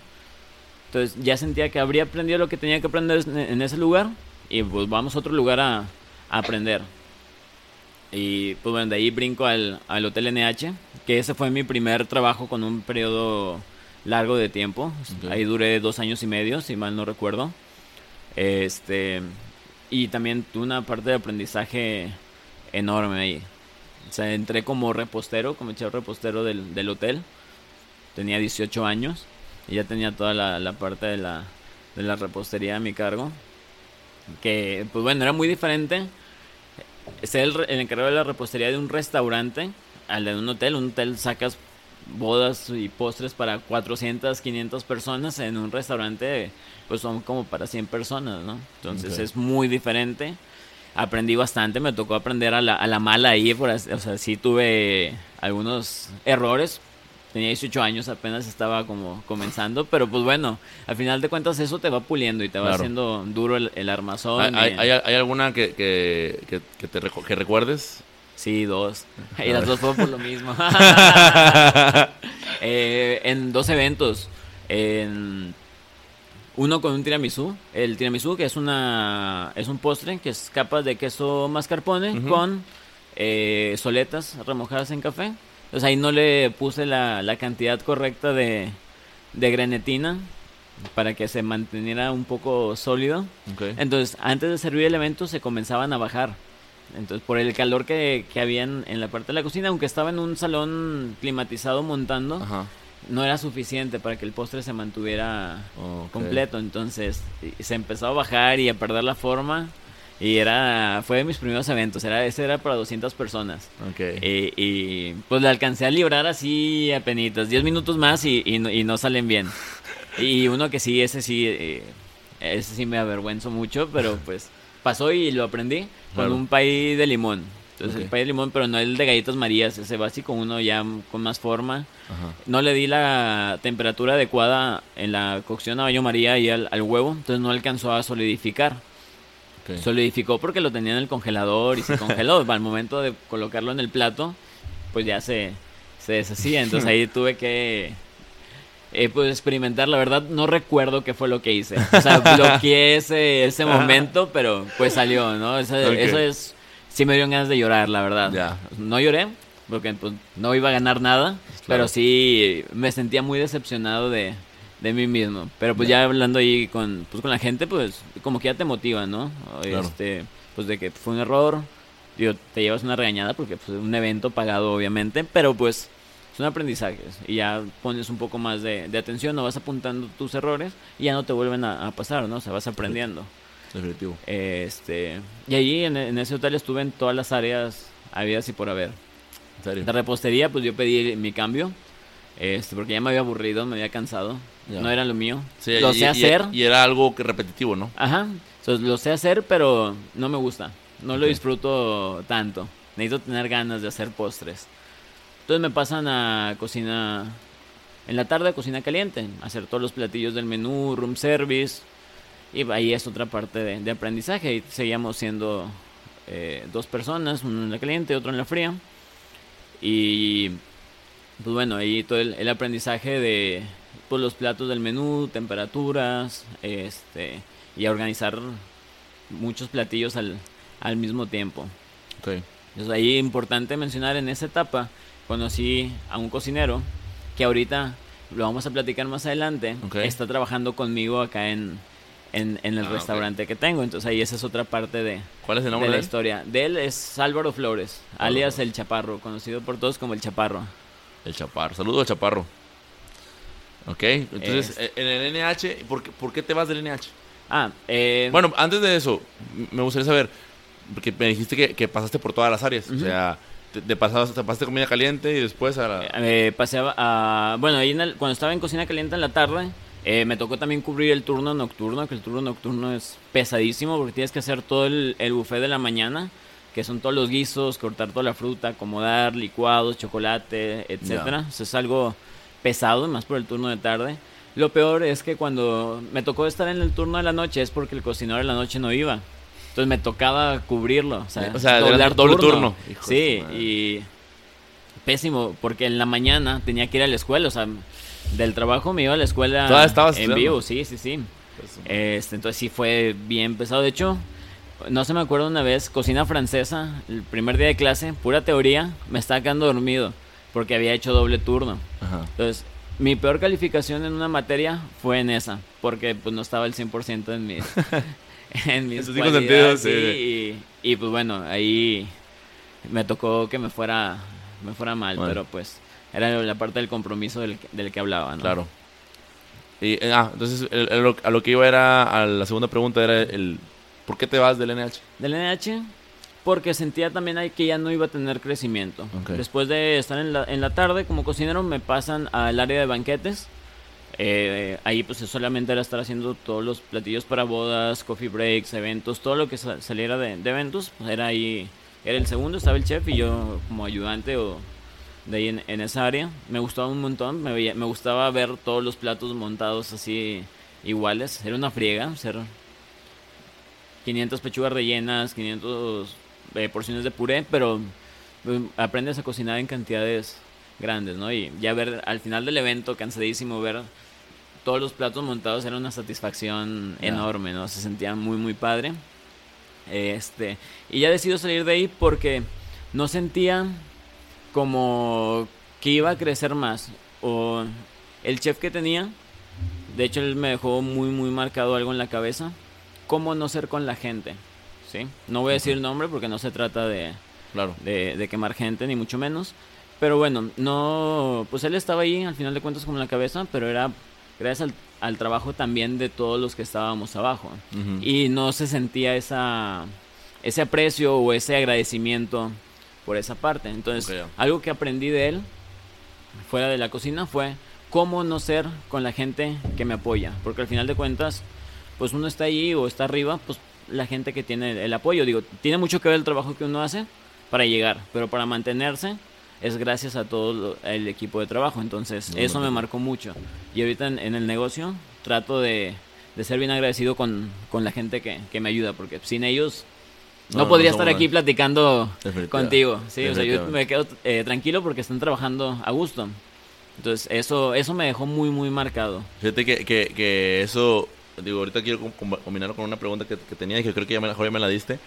Entonces ya sentía que habría aprendido lo que tenía que aprender en, ese lugar y pues vamos a otro lugar a, a aprender. Y pues bueno, de ahí brinco al, al Hotel NH, que ese fue mi primer trabajo con un periodo largo de tiempo. Ok. Ahí duré dos años y medio, si mal no recuerdo. Este, y también una parte de aprendizaje enorme ahí. O sea, entré como repostero, como chef repostero del, del hotel. Tenía 18 años y ya tenía toda la, la parte de la, de la repostería a mi cargo. Que, pues bueno, era muy diferente ser el, el encargado de la repostería de un restaurante al de un hotel. Un hotel sacas bodas y postres para 400, 500 personas. En un restaurante, pues son como para 100 personas, ¿no? Entonces es muy diferente. Aprendí bastante, me tocó aprender a la, a la mala ahí. Por, o sea, sí tuve algunos errores. Tenía 18 años, apenas estaba como comenzando, pero pues bueno, al final de cuentas eso te va puliendo y te va Claro. haciendo duro el, el armazón. ¿Hay, y- hay, alguna que, que, que, te que recuerdes? Sí, dos. [laughs] Y las dos fueron por lo mismo. [laughs] Eh, en dos eventos. En uno con un tiramisú. El tiramisú, que es una es un postre que es capa de queso mascarpone con eh, soletas remojadas en café. Entonces ahí no le puse la, la cantidad correcta de, de grenetina para que se manteniera un poco sólido. Entonces, antes de servir el evento se comenzaban a bajar. Entonces, por el calor que, que había en, en la parte de la cocina, aunque estaba en un salón climatizado montando, Ajá. no era suficiente para que el postre se mantuviera completo. Entonces, se empezó a bajar y a perder la forma. Y era, fue de mis primeros eventos. Era, ese era para 200 personas. Ok. Y, y, pues le alcancé a librar así a penitas, 10 minutos más y, y no, y no salen bien. [laughs] Y uno que sí, ese sí, eh, ese sí me avergüenzo mucho, pero pues pasó y lo aprendí con Claro. un pay de limón. Entonces el pay de limón, pero no el de galletas marías, ese básico, uno ya con más forma. Ajá. No le di la temperatura adecuada en la cocción a baño María y al, al huevo, entonces no alcanzó a solidificar. Solidificó porque lo tenía en el congelador y se congeló. [laughs] Al momento de colocarlo en el plato, pues ya se, se deshacía. Entonces [laughs] ahí tuve que eh, pues experimentar. La verdad no recuerdo qué fue lo que hice. O sea, [laughs] bloqueé ese, ese momento, pero pues salió, ¿no? Eso, es... Sí me dieron ganas de llorar, la verdad. Ya. No lloré, porque pues, no iba a ganar nada, pero sí me sentía muy decepcionado de, de mí mismo. Pero pues ya hablando ahí con, pues, con la gente, pues como que ya te motiva, ¿no? Claro. Este, pues de que fue un error, digo, te llevas una regañada porque fue un evento pagado obviamente, pero pues son aprendizajes y ya pones un poco más de, de atención, no vas apuntando tus errores y ya no te vuelven a, a pasar, ¿no? O sea, vas aprendiendo. Definitivo. Este, y allí en, en ese hotel estuve en todas las áreas habidas y por haber. En serio. De repostería, pues yo pedí mi cambio. Este, porque ya me había aburrido, me había cansado. Ya. No era lo mío. Sí, lo y- sé hacer. Y, era algo que repetitivo, ¿no? Ajá. Entonces, lo sé hacer, pero no me gusta. No lo disfruto tanto. Necesito tener ganas de hacer postres. Entonces me pasan a cocina en la tarde, cocina caliente, hacer todos los platillos del menú, room service. Y ahí es otra parte de, de aprendizaje. Y seguíamos siendo eh, dos personas, uno en la caliente, otro en la fría. Y pues bueno, ahí todo el, el aprendizaje de pues, los platos del menú, temperaturas, este y a organizar muchos platillos al, al mismo tiempo. Ok. Entonces ahí importante mencionar en esa etapa conocí a un cocinero que ahorita lo vamos a platicar más adelante. Está trabajando conmigo acá en, en, en el Ah, restaurante que tengo. Entonces ahí esa es otra parte de, ¿Cuál es el de nombre la de él? historia. De él es Álvaro Flores, alias El Chaparro, conocido por todos como El Chaparro. El Chaparro. Saludos al Chaparro. Ok, entonces, Es- eh, en el NH, ¿por qué, por qué te vas del NH? Ah, eh, Bueno, antes de eso, me gustaría saber, porque me dijiste que, que pasaste por todas las áreas, o sea, te, te pasabas, te pasaste comida caliente y después a la... Eh, pasé a, a- bueno, ahí en el- cuando estaba en cocina caliente en la tarde, eh, me tocó también cubrir el turno nocturno, que el turno nocturno es pesadísimo porque tienes que hacer todo el, el buffet de la mañana, que son todos los guisos, cortar toda la fruta, acomodar, licuados, chocolate, etcétera. O sea, es algo pesado, más por el turno de tarde. Lo peor es que cuando me tocó estar en el turno de la noche es porque el cocinero de la noche no iba. Entonces me tocaba cubrirlo, o sea, O sea, doblar doble turno. Hijo de Sí, y pésimo, porque en la mañana tenía que ir a la escuela, o sea, del trabajo me iba a la escuela ¿Todavía estabas en estudiando? vivo, sí, sí, sí. Este, entonces sí fue bien pesado. De hecho, no se me acuerdo una vez, cocina francesa, el primer día de clase, pura teoría, me estaba quedando dormido porque había hecho doble turno. Ajá. Entonces, mi peor calificación en una materia fue en esa, porque pues no estaba el 100% en mis [laughs] [laughs] en mis En cinco sentidos, sí. y, y, pues bueno, ahí me tocó que me fuera me fuera mal, Bueno. pero pues era la parte del compromiso del, que- del que hablaba, ¿no? Claro. Y, eh, ah, entonces el- el- lo- a lo que iba era, a la segunda pregunta era el, ¿por qué te vas del NH? Del NH, porque sentía también ahí que ya no iba a tener crecimiento. Después de estar en la, en la tarde como cocinero, me pasan al área de banquetes. Eh, ahí pues solamente era estar haciendo todos los platillos para bodas, coffee breaks, eventos, todo lo que sa- saliera de, eventos. pues, era ahí, era el segundo, estaba el chef y yo como ayudante o de ahí en, esa área. Me gustaba un montón, me, gustaba ver todos los platos montados así iguales. Era una friega, ser 500 pechugas rellenas, 500 eh, porciones de puré, pero eh, aprendes a cocinar en cantidades grandes, ¿no? Y ya ver al final del evento, cansadísimo, ver todos los platos montados era una satisfacción enorme, ¿no? Se sentía muy, muy padre. Este, y ya decido salir de ahí porque no sentía como que iba a crecer más. O el chef que tenía, de hecho él me dejó muy, muy marcado algo en la cabeza. Cómo no ser con la gente, ¿sí? No voy a decir nombre porque no se trata de, Claro. de, de quemar gente, ni mucho menos. Pero bueno, no, pues él estaba ahí al final de cuentas como en la cabeza, pero era gracias al, al trabajo también de todos los que estábamos abajo. Y no se sentía esa, ese aprecio o ese agradecimiento por esa parte. Entonces, algo que aprendí de él, fuera de la cocina, fue cómo no ser con la gente que me apoya. Porque al final de cuentas, pues uno está ahí o está arriba, pues la gente que tiene el apoyo. Digo, tiene mucho que ver el trabajo que uno hace, para llegar, pero para mantenerse es gracias a todo el equipo de trabajo. Entonces, eso me marcó mucho. Y ahorita en, en el negocio trato de, de ser bien agradecido con, con la gente que, que me ayuda, porque sin ellos no, No, no podría somos estar aquí platicando contigo. Sí, o sea, yo me quedo eh, tranquilo porque están trabajando a gusto. Entonces, eso, eso me dejó muy, muy marcado. Fíjate que, que, que eso, digo, ahorita quiero com- com- combinarlo con una pregunta que, que tenía y que creo que ya me, mejor ya me la diste.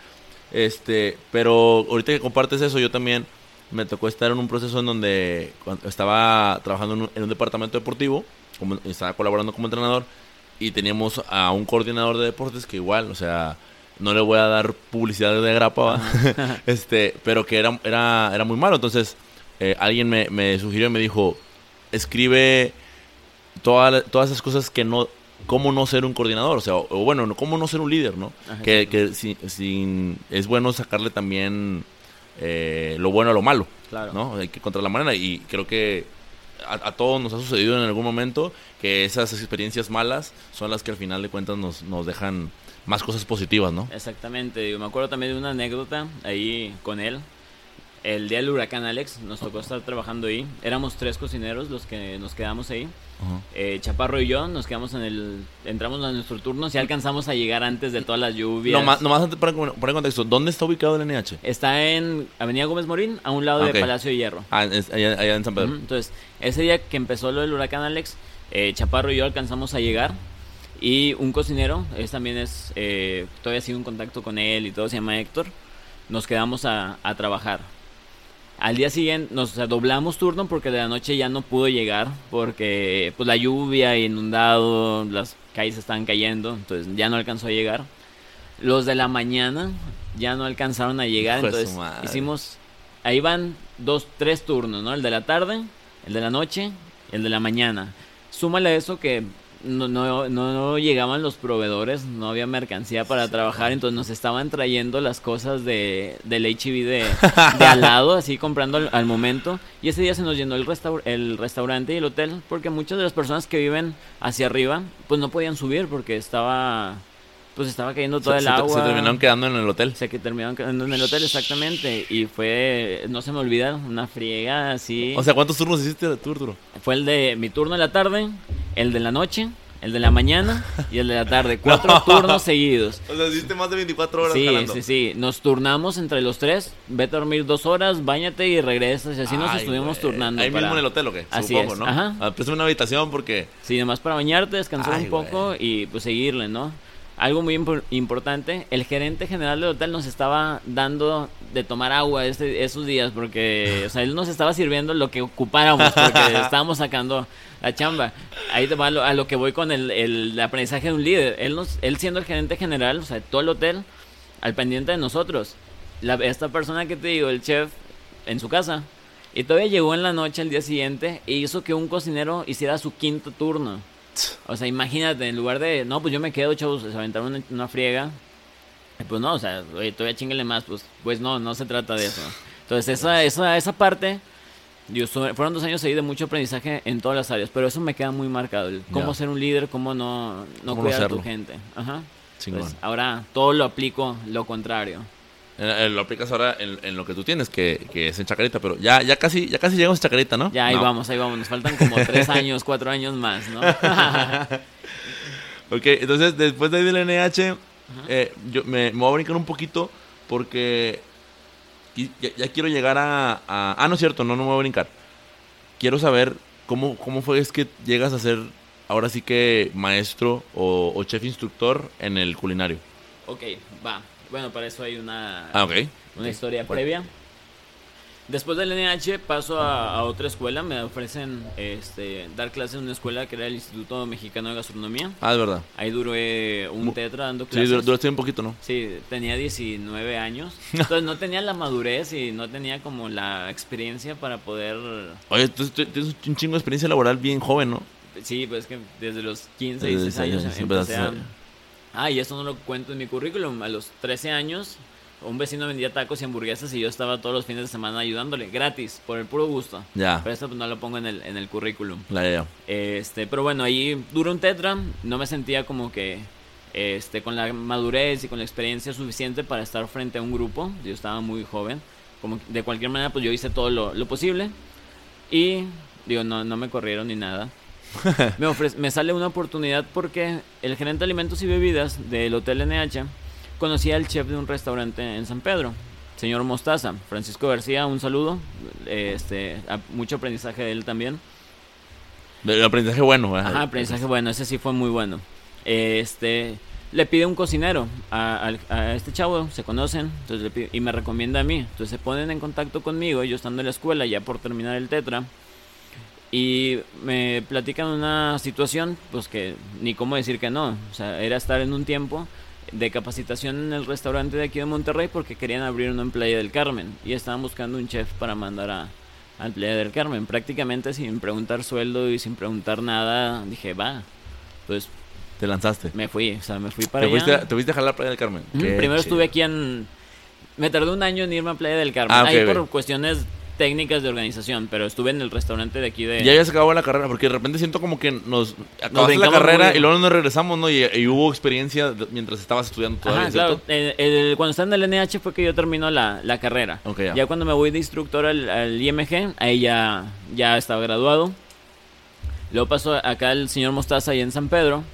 Este, pero ahorita que compartes eso, yo también me tocó estar en un proceso en donde estaba trabajando en un, en un departamento deportivo, como, estaba colaborando como entrenador y teníamos a un coordinador de deportes que igual, o sea, no le voy a dar publicidad de grapa, [laughs] este, pero que era, era, era muy malo. Entonces, eh, alguien me, me sugirió y me dijo, escribe toda- todas esas cosas que no cómo no ser un coordinador o sea o, o bueno no- cómo no ser un líder no Ajá, que, que si- sin- es bueno sacarle también eh, lo bueno a lo malo Claro. no hay que contra la manera y creo que a, a todos nos ha sucedido en algún momento que esas experiencias malas son las que al final de cuentas nos, nos dejan más cosas positivas no Exactamente, digo, me acuerdo también de una anécdota ahí con él. El día del huracán Alex, nos tocó estar trabajando ahí. Éramos tres cocineros los que nos quedamos ahí. Eh, Chaparro y yo nos quedamos en el... Entramos a nuestro turno, si alcanzamos a llegar antes de todas las lluvias. Nomás, nomás antes para poner en contexto, ¿dónde está ubicado el NH? Está en Avenida Gómez Morín, a un lado Ah, ok. de Palacio de Hierro. Ah, es allá, allá en San Pedro. Entonces, ese día que empezó lo del huracán Alex, eh, Chaparro y yo alcanzamos a llegar. Y un cocinero, él también es, eh, todavía sigo en contacto con él y todo, se llama Héctor. Nos quedamos a, a trabajar. Al día siguiente nos o sea, doblamos turno porque de la noche ya no pudo llegar porque pues la lluvia inundado, las calles estaban cayendo, entonces ya no alcanzó a llegar. Los de la mañana ya no alcanzaron a llegar, Hijo entonces hicimos ahí van dos, tres turnos, ¿no? El de la tarde, el de la noche, el de la mañana. Súmale a eso que no, no, no, llegaban los proveedores, no había mercancía para trabajar, entonces nos estaban trayendo las cosas de, del HB de, de al lado, así comprando al, al momento. Y ese día se nos llenó el, restaur- el restaurante y el hotel, porque muchas de las personas que viven hacia arriba, pues no podían subir porque estaba, pues estaba cayendo todo Se, el se- agua. se terminaron quedando en el hotel. O sea, que terminaron quedando en el hotel exactamente. Y fue, no se me olvida, una friega así. O sea, ¿cuántos turnos hiciste tú, Arturo? fue el de mi turno en la tarde, el de la noche, el de la mañana y el de la tarde. [laughs] Cuatro turnos seguidos. O sea, hiciste más de 24 horas Sí, jalando. sí, sí. Nos turnamos entre los tres. Vete a dormir dos horas, bañate y regresas. Y así nos Ay, estuvimos güey. turnando. Ahí para- mismo en el hotel, ¿o qué? Así Supongo, es, ¿no? ajá. Ah, préstame una habitación porque... Sí, nomás para bañarte, descansar Ay, un poco y pues seguirle, ¿no? Algo muy impor- importante, el gerente general del hotel nos estaba dando de tomar agua este, esos días porque, o sea, él nos estaba sirviendo lo que ocupáramos porque [laughs] estábamos sacando la chamba. Ahí te va lo- a lo que voy con el, el aprendizaje de un líder. Él, nos, él siendo el gerente general, o sea, todo el hotel, al pendiente de nosotros. La, esta persona que te digo, el chef, en su casa. Y todavía llegó en la noche al día siguiente e hizo que un cocinero hiciera su quinto turno. O sea, imagínate, en lugar de, no, pues yo me quedo, chavos, se aventaron una, una friega. Pues no, o sea, oye, todavía chingale más, pues, pues no, no se trata de eso. Entonces, esa, esa, esa parte, yo fueron dos años ahí de mucho aprendizaje en todas las áreas, pero eso me queda muy marcado, el cómo ser un líder, cómo no, no Cómo no cuidar a tu gente. Ajá. Pues, ahora todo lo aplico lo contrario. Lo aplicas ahora en, en lo que tú tienes, que, que es en Chacarita, pero ya, ya casi ya casi llegamos a Chacarita, ¿no? Ya ahí No. vamos, ahí vamos, nos faltan como tres [laughs] años, cuatro años más, ¿no? Ok, entonces después de ahí del NH, eh, yo me, me voy a brincar un poquito porque ya, ya quiero llegar a, a- Ah, no es cierto, no, no me voy a brincar. Quiero saber cómo, cómo fue es que llegas a ser ahora sí que maestro o, o chef instructor en el culinario. ok, va. Bueno, para eso hay una, Ah, una historia Bueno. previa. Después del NH paso a, a otra escuela, me ofrecen este, dar clases en una escuela que era el Instituto Mexicano de Gastronomía. Ah, es verdad. Ahí duré un tetra dando Sí, clases. dur- duraste un poquito, ¿no? Sí, tenía 19 años. [laughs] Entonces no tenía la madurez y no tenía como la experiencia para poder... Oye, tú, tienes un chingo de experiencia laboral bien joven, ¿no? Sí, pues que desde los 15, Desde 16 años empecé a... Ah, y eso no lo cuento en mi currículum. A los 13 años, un vecino vendía tacos y hamburguesas y yo estaba todos los fines de semana ayudándole, gratis, por el puro gusto. Ya. Pero eso pues, no lo pongo en el, en el currículum. La ya. Este, pero bueno, ahí duró un tetra, no me sentía como que este, con la madurez y con la experiencia suficiente para estar frente a un grupo. Yo estaba muy joven, como de cualquier manera, pues yo hice todo lo, lo posible. Y, digo, no, no me corrieron ni nada. [laughs] me, ofrece, me sale una oportunidad porque el gerente de alimentos y bebidas del Hotel NH conocía al chef de un restaurante en San Pedro, señor Mostaza, Francisco García, un saludo, este, mucho aprendizaje de él también. El aprendizaje bueno, Ajá, aprendizaje bueno, ese sí fue muy bueno. Este, le pide un cocinero a, este chavo, se conocen, entonces y me recomienda a mí. Entonces se ponen en contacto conmigo, yo estando en la escuela ya por terminar el tetra. Y me platican una situación, pues que ni cómo decir que no. O sea, era estar en un tiempo de capacitación en el restaurante de aquí de Monterrey porque querían abrir uno en Playa del Carmen. Y estaban buscando un chef para mandar a, al Playa del Carmen. Prácticamente sin preguntar sueldo y sin preguntar nada, dije, va. Pues te lanzaste. Me fui, o sea, me fui para ¿Te allá. Fuiste, ¿Te fuiste a jalar Playa del Carmen? primero estuve aquí en... Me tardé un año en irme a Playa del Carmen. Ah, Ahí por cuestiones técnicas de organización, pero estuve en el restaurante de aquí de... Ya ya se acabó la carrera, porque de repente siento como que nos acabamos la carrera y luego nos regresamos, ¿no? Y, hubo experiencia mientras estabas estudiando todavía, claro. cuando estaba en el NH fue que yo termino la, la carrera. ya. cuando me voy de instructor al, IMG, ahí ya, ya estaba graduado. Luego pasó acá el señor Mostaza ahí en San Pedro.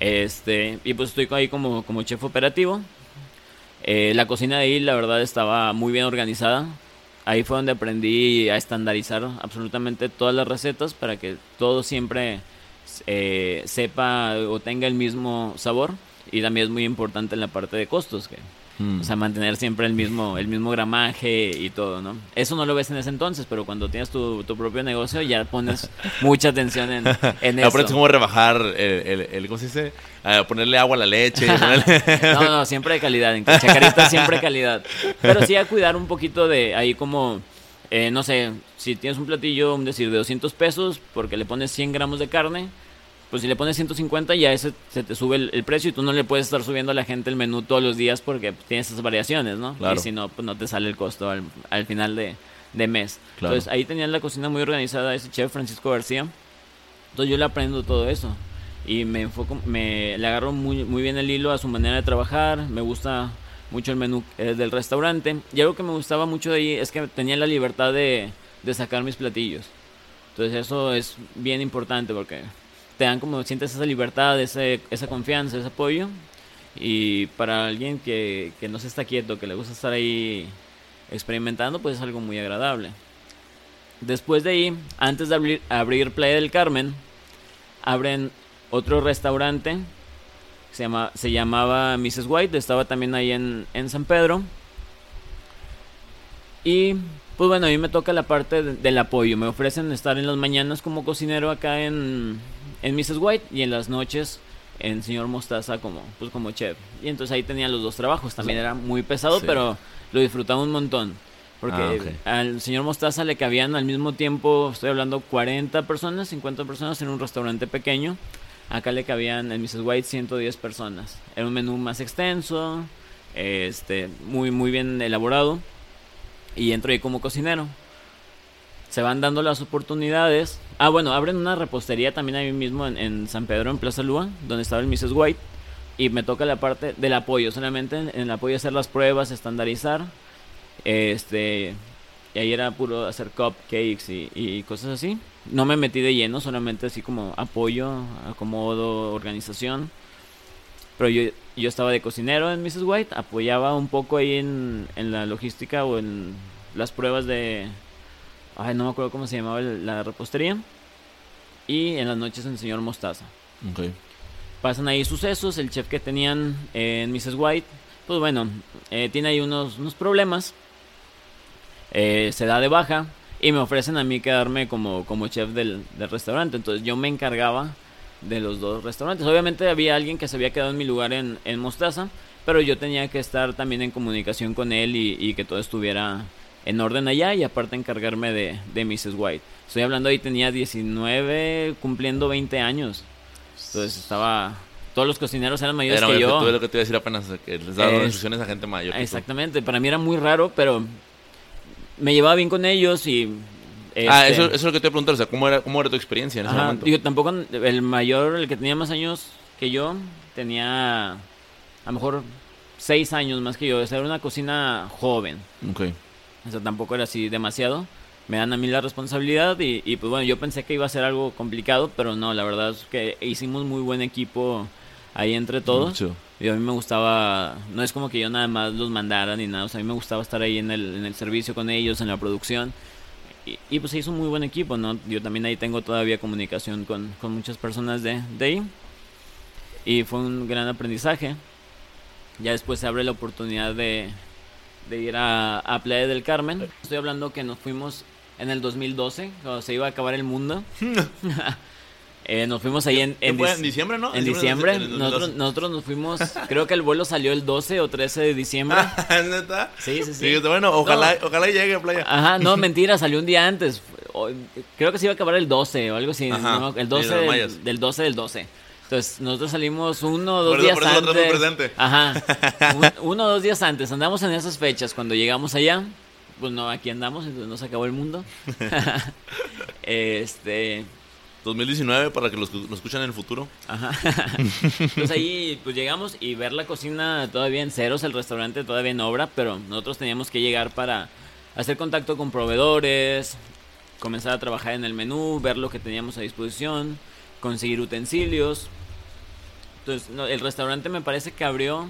Este, y pues estoy ahí como, como chef operativo. Eh, la cocina de ahí, la verdad, estaba muy bien organizada. Ahí fue donde aprendí a estandarizar absolutamente todas las recetas para que todo siempre eh, sepa o tenga el mismo sabor. Y también es muy importante en la parte de costos, que Mm. O sea, mantener siempre el mismo, el mismo gramaje y todo, ¿no? Eso no lo ves en ese entonces, pero cuando tienes tu, propio negocio ya pones [laughs] mucha atención en, en eso. Aprendes cómo rebajar el, el, ¿cómo se dice? ponerle agua a la leche. [laughs] no, no, siempre de calidad. En Chacarita siempre calidad. Pero sí a cuidar un poquito de ahí como... Eh, no sé, si tienes un platillo, un decir, de 200 pesos, porque le pones 100 gramos de carne, pues si le pones 150 ya ese se te sube el, precio y tú no le puedes estar subiendo a la gente el menú todos los días porque tienes esas variaciones, ¿no? Y si no, pues no te sale el costo al, final de, mes. Entonces ahí tenían la cocina muy organizada ese chef Francisco García. Entonces yo le aprendo todo eso y me enfoco, me le agarro muy, muy bien el hilo a su manera de trabajar, me gusta mucho el menú eh, del restaurante y algo que me gustaba mucho de ahí es que tenía la libertad de, de sacar mis platillos. Entonces eso es bien importante porque te dan como sientes esa libertad, ese, esa confianza, ese apoyo. Y para alguien que, que no se está quieto, que le gusta estar ahí experimentando, pues es algo muy agradable. Después de ahí, antes de abrir, Playa del Carmen, abren otro restaurante. Se, llama, se llamaba Mrs. White, estaba también ahí en, en San Pedro. Y pues bueno, a mí me toca la parte del apoyo. Me ofrecen estar en las mañanas como cocinero acá en, en Mrs. White y en las noches en Señor Mostaza como, pues como chef. Y entonces ahí tenía los dos trabajos. También era muy pesado, pero lo disfrutaba un montón. Porque ah, al señor Mostaza le cabían al mismo tiempo, estoy hablando 40 personas, 50 personas en un restaurante pequeño. Acá le cabían en Mrs. White 110 personas. Era un menú más extenso, este, muy, muy bien elaborado. Y entro ahí como cocinero se van dando las oportunidades. Ah, bueno, abren una repostería también ahí mismo en, San Pedro, en Plaza Lua, donde estaba el Mrs. White. Y me toca la parte del apoyo, solamente en, el apoyo hacer las pruebas, estandarizar. Este, y ahí era puro hacer cupcakes y, y cosas así. No me metí de lleno, solamente así como apoyo, acomodo, organización. Pero yo, yo estaba de cocinero en Mrs. White, apoyaba un poco ahí en, en la logística o en las pruebas de, Ay, no me acuerdo cómo se llamaba la repostería. Y en las noches el señor Mostaza. Okay. Pasan ahí sucesos. El chef que tenían en Mrs. White, pues bueno, eh, tiene ahí unos, unos problemas. Eh, se da de baja. Y me ofrecen a mí quedarme como, como chef del, del restaurante. Entonces yo me encargaba de los dos restaurantes. Obviamente había alguien que se había quedado en mi lugar en, en Mostaza. Pero yo tenía que estar también en comunicación con él y, y que todo estuviera en orden allá y aparte encargarme de, de Mrs. White. Estoy hablando ahí tenía 19, cumpliendo 20 años. Entonces estaba... Todos los cocineros eran mayores que yo. lo que te iba a decir apenas, que les daba instrucciones a gente mayor. Exactamente, para mí era muy raro, pero me llevaba bien con ellos y... ah, este, eso, eso, es lo que te iba a preguntar, o sea, ¿cómo era, cómo era tu experiencia en ese momento? Digo, tampoco el mayor, el que tenía más años que yo, tenía a lo mejor 6 años más que yo, o sea, era una cocina joven. Okay. O sea, tampoco era así demasiado. Me dan a mí la responsabilidad y, y, pues bueno, yo pensé que iba a ser algo complicado, pero no, la verdad es que hicimos muy buen equipo ahí entre todos. Mucho. Y a mí me gustaba, no es como que yo nada más los mandara ni nada, o sea, a mí me gustaba estar ahí en el, en el servicio con ellos, en la producción. Y, y, pues se hizo un muy buen equipo, ¿no? Yo también ahí tengo todavía comunicación con, con muchas personas de, de ahí. Y fue un gran aprendizaje. Ya después se abre la oportunidad de, de ir a, a Playa del Carmen. Estoy hablando que nos fuimos en el 2012, cuando se iba a acabar el mundo. [laughs] Eh, nos fuimos ahí en, en, ¿Qué fue? dic- ¿En diciembre, no? en diciembre. en el 2012. Nosotros, nosotros nos fuimos, creo que el vuelo salió el 12 o 13 de diciembre. [laughs] ¿Neta? Sí, sí, sí. Bueno, ojalá, No. ojalá llegue a playa. Ajá, no, [laughs] mentira, salió un día antes. Creo que se iba a acabar el 12 o algo así. Ajá, no me- el sí, 12 de los del, del 12 del 12. Entonces, nosotros salimos uno o dos Por días por eso lo traes muy antes. presente. Ajá. [laughs] un- uno o dos días antes. Andamos en esas fechas. Cuando llegamos allá, pues no, aquí andamos, entonces no se acabó el mundo. [laughs] este. 2019 para que los nos escuchen en el futuro. Ajá. Entonces ahí pues llegamos y ver la cocina todavía en ceros, el restaurante todavía en obra, pero nosotros teníamos que llegar para hacer contacto con proveedores, comenzar a trabajar en el menú, ver lo que teníamos a disposición, conseguir utensilios. Entonces no, el restaurante me parece que abrió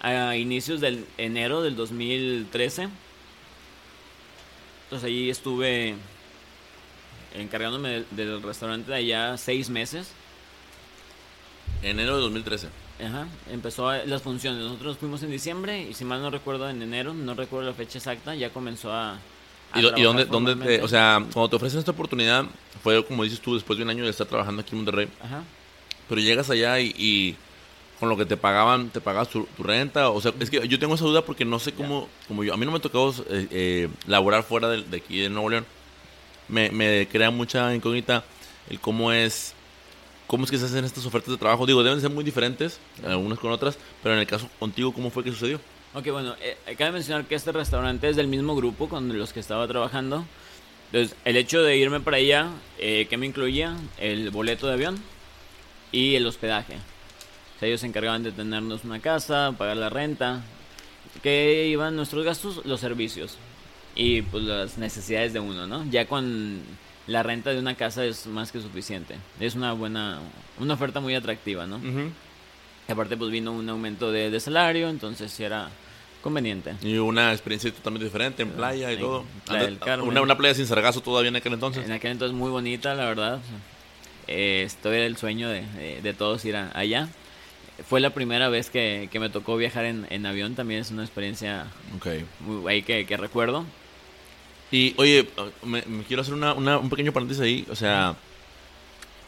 a inicios del enero del 2013. Entonces ahí estuve encargándome del, del restaurante de allá seis meses. Enero de 2013. Ajá, empezó a- las funciones. Nosotros nos fuimos en diciembre y si mal no recuerdo en enero, no recuerdo la fecha exacta, ya comenzó a... a ¿Y, dónde, dónde te- o sea, cuando te ofrecen esta oportunidad, fue como dices tú, después de un año de estar trabajando aquí en Monterrey, Ajá. Pero llegas allá y, y con lo que te pagaban, te pagabas tu, tu renta, o sea, es que yo tengo esa duda porque no sé cómo, como yo, a mí no me ha tocado eh, eh, laborar fuera de, de aquí de Nuevo León, me, me crea mucha incógnita el cómo es, cómo es que se hacen estas ofertas de trabajo, digo, deben ser muy diferentes, algunas con otras, pero en el caso contigo, ¿cómo fue que sucedió? Ok, bueno, eh, cabe mencionar que este restaurante es del mismo grupo con los que estaba trabajando. Entonces, el hecho de irme para allá, eh, ¿qué me incluía? El boleto de avión y el hospedaje. O sea, ellos se encargaban de tenernos una casa, pagar la renta. ¿Qué iban nuestros gastos? Los servicios. Y pues las necesidades de uno, ¿no? Ya con la renta de una casa es más que suficiente. Es una buena, una oferta muy atractiva, ¿no? Y aparte pues vino un aumento de, de salario, entonces sí era conveniente. Y una experiencia totalmente diferente en playa y en todo. Playa del Carmen. Una, una playa sin sargazo todavía en aquel entonces. En aquel entonces muy bonita, la verdad. Eh, esto era el sueño de, de- de todos ir a- allá. Fue la primera vez que, que me tocó viajar en, en avión, también es una experiencia Ok. muy ahí que, que recuerdo. Y oye, me, me quiero hacer una, una- un pequeño paréntesis ahí. O sea,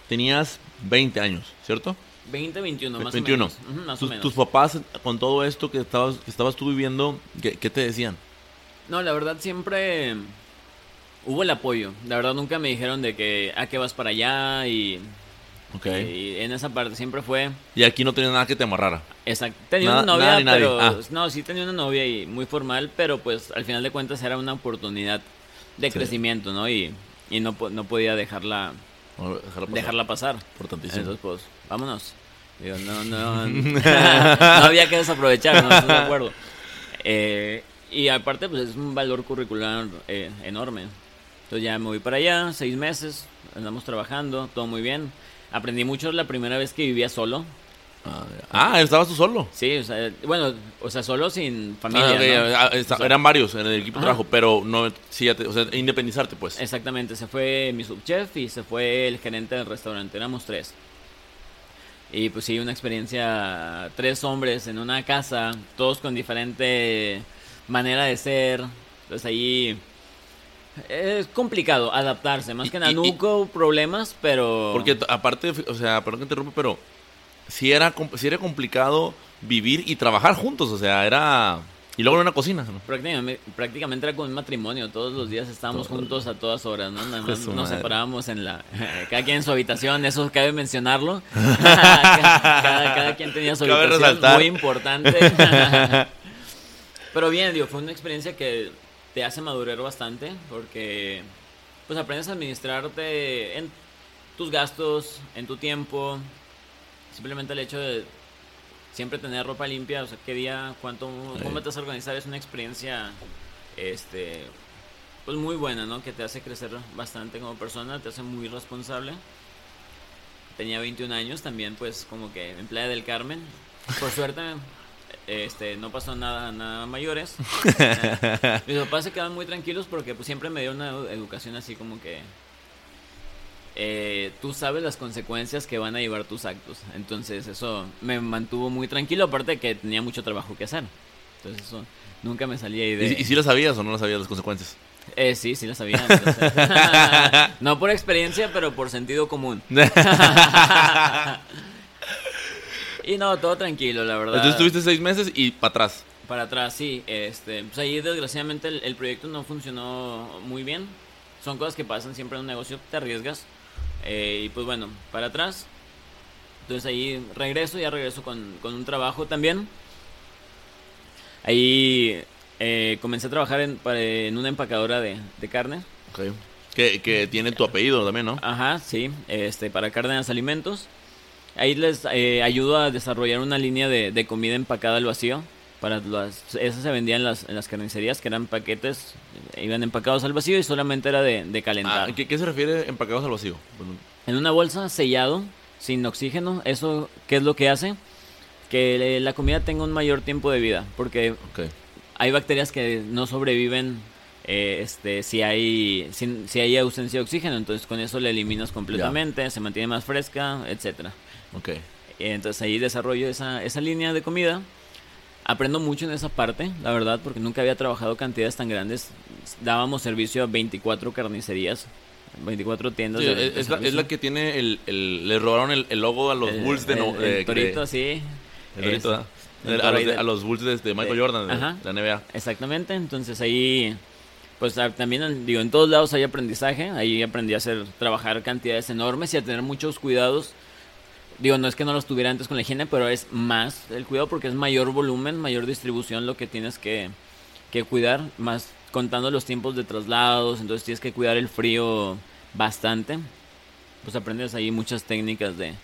tenías 20 años, ¿cierto? 20, 21, más 21. o menos. Ujú, más o tus, menos. tus papás, con todo esto que estabas, que estabas tú viviendo, ¿qué, qué te decían? No, la verdad siempre hubo el apoyo. La verdad nunca me dijeron de que, ah, que vas para allá y, Ok. y en esa parte siempre fue... Y aquí no tenía nada que te amarrara. Exacto. Tenía Nada- una novia, nada pero... Ah. No, sí tenía una novia y muy formal, pero pues al final de cuentas era una oportunidad de Sí. crecimiento, ¿no? Y, y no, no podía dejarla, dejarla pasar. dejarla pasar. Importantísimo. Entonces, pues, vámonos. Digo, no, no, [laughs] no había que desaprovechar, ¿no? Estoy de acuerdo. [laughs] Eh, y aparte, pues es un valor curricular eh, enorme. Entonces ya me voy para allá, seis meses, andamos trabajando, todo muy bien. Aprendí mucho la primera vez que vivía solo. Ah. Ah, estabas tú solo. Sí, o sea, bueno, o sea, solo sin Ah, familia. ah, está- O sea, eran varios en el equipo de trabajo, pero no, sí, ya te- o sea, independizarte, pues. Exactamente, se fue mi subchef y se fue el gerente del restaurante, éramos tres. Y pues sí, una experiencia, tres hombres en una casa, todos con diferente manera de ser. Entonces ahí es complicado adaptarse, más Y- que nada, no hubo problemas, pero... Porque aparte, o sea, perdón que te interrumpa, pero sí era, sí era complicado vivir y trabajar juntos, o sea, era... Y luego en una cocina, ¿no? Prácticamente, prácticamente era como un matrimonio, todos los días estábamos Todo. juntos a todas horas, ¿no? Nada más nos madre. separábamos en la... [laughs] Cada quien en su habitación, eso cabe mencionarlo. cada, [laughs] cada- cada quien tenía su Cabe habitación, resaltar. muy importante. [laughs] Pero bien, digo, fue una experiencia que te hace madurar bastante, porque pues aprendes a administrarte en tus gastos, en tu tiempo, simplemente el hecho de siempre tener ropa limpia, o sea, qué día, cuánto, cómo te vas a organizar es una experiencia este, pues muy buena, ¿no? Que te hace crecer bastante como persona, te hace muy responsable. Tenía 21 años también, pues como que en Playa del Carmen. Por suerte, este, no pasó nada, nada mayores. [laughs] Mis papás se quedaban muy tranquilos porque pues siempre me dio una educación así como que eh, tú sabes las consecuencias que van a llevar tus actos. Entonces eso me mantuvo muy tranquilo, aparte de que tenía mucho trabajo que hacer. Entonces eso nunca me salía de... ¿Y, y si lo sabías o no lo sabías las consecuencias? Eh, sí, sí lo sabía. [laughs] [laughs] no por experiencia, pero por sentido común. Y no, todo tranquilo, la verdad. Entonces estuviste seis meses y para atrás. Para atrás, sí. Este, pues ahí desgraciadamente el, el proyecto no funcionó muy bien. Son cosas que pasan siempre en un negocio, te arriesgas. Eh, y pues bueno, para atrás. Entonces ahí regreso, ya regreso con, con un trabajo también. Ahí eh, comencé a trabajar en, para- en una empacadora de, de carne. Ok. Que, que tiene tu apellido también, ¿no? Ajá, sí, este, para Cárdenas Alimentos. Ahí les eh, ayudo a desarrollar una línea de, de comida empacada al vacío. Para las, esas se vendían en las, en las carnicerías, que eran paquetes, eh, iban empacados al vacío y solamente era de, de calentar. Ah, ¿qué, qué se refiere empacados al vacío? Bueno, En una bolsa sellado, sin oxígeno, ¿eso qué es lo que hace? Que eh, la comida tenga un mayor tiempo de vida, porque hay bacterias que no sobreviven eh, este, si, hay, si, si hay ausencia de oxígeno, entonces con eso la eliminas completamente, se mantiene más fresca, etcétera. Ok. Eh, Entonces ahí desarrollo esa, esa línea de comida. Aprendo mucho en esa parte, la verdad, porque nunca había trabajado cantidades tan grandes. Dábamos servicio a 24 carnicerías, 24 tiendas. Sí, de- es, la, es la que tiene el, el- Le robaron el, el logo a los El- Bulls de... no- de- torito, de- sí. el torito, Es- a, los a los Bulls de, Michael Jordan, de, ajá. la NBA. Exactamente, entonces ahí, pues también, digo, en todos lados hay aprendizaje, ahí aprendí a hacer, trabajar cantidades enormes y a tener muchos cuidados. Digo, no es que no los tuviera antes con la higiene, pero es más el cuidado porque es mayor volumen, mayor distribución lo que tienes que, que cuidar, más contando los tiempos de traslados, entonces tienes que cuidar el frío bastante. Pues aprendes ahí muchas técnicas de,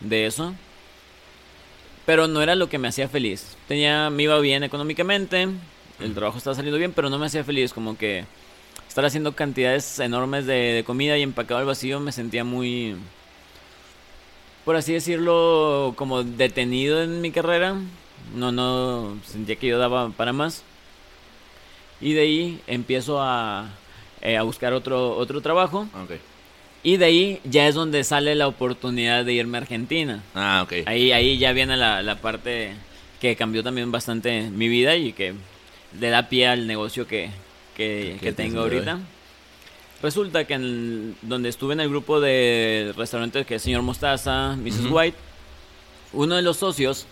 de eso. Pero no era lo que me hacía feliz. Tenía, me iba bien económicamente, el trabajo estaba saliendo bien, pero no me hacía feliz. Como que estar haciendo cantidades enormes de, de comida y empacado al vacío me sentía muy, por así decirlo, como detenido en mi carrera. No, no, sentía que yo daba para más. Y de ahí empiezo a, eh, a buscar otro, otro trabajo. Ah, ok. Y de ahí ya es donde sale la oportunidad de irme a Argentina. Ah, ok. Ahí, ahí ya viene la, la parte que cambió también bastante mi vida y que le da pie al negocio que, que, tengo ahorita. Resulta que en, donde estuve en el grupo de restaurantes que es Señor Mostaza, Mrs. White, uno de los socios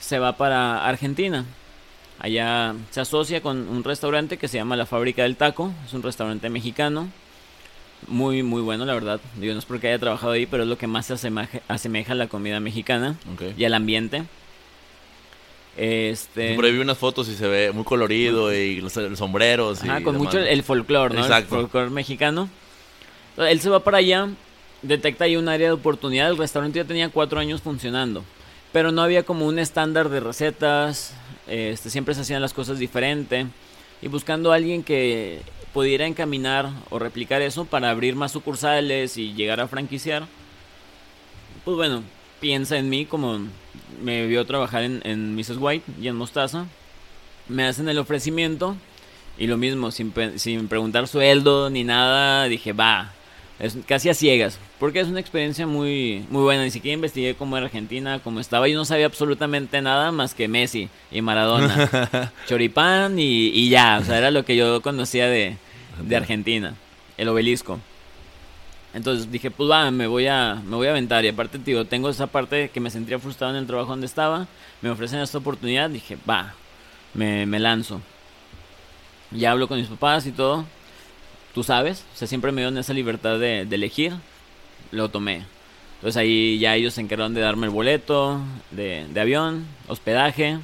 se va para Argentina. Allá se asocia con un restaurante que se llama La Fábrica del Taco. Es un restaurante mexicano. Muy, muy bueno, la verdad. Digo, no es porque haya trabajado ahí, pero es lo que más se asemeja, asemeja a la comida mexicana y al ambiente. Este. Por ahí vi unas fotos y se ve muy colorido y los, los sombreros. y Ajá, con demás, mucho el folclore, ¿no? Exacto. El folclore mexicano. Entonces, él se va para allá, detecta ahí un área de oportunidad. El restaurante ya tenía cuatro años funcionando, pero no había como un estándar de recetas. Este, siempre se hacían las cosas diferente. Y buscando a alguien que pudiera encaminar o replicar eso para abrir más sucursales y llegar a franquiciar. Pues bueno, piensa en mí como me vio trabajar en, en Mrs. White y en Mostaza. Me hacen el ofrecimiento y lo mismo, sin, sin preguntar sueldo ni nada, dije, va, es casi a ciegas, porque es una experiencia muy, muy buena. Ni siquiera investigué cómo era Argentina, cómo estaba. Yo no sabía absolutamente nada más que Messi y Maradona, [laughs] Choripán y, y ya. O sea, era lo que yo conocía de, de Argentina, el obelisco. Entonces dije, pues va, me voy a, me voy a aventar. Y aparte, tío, tengo esa parte que me sentía frustrado en el trabajo donde estaba. Me ofrecen esta oportunidad, dije, va, me, me lanzo. Ya hablo con mis papás y todo. Tú sabes, o sea, siempre me dieron esa libertad de, de elegir. Lo tomé. Entonces ahí ya ellos se encargaron de darme el boleto de, de avión, hospedaje.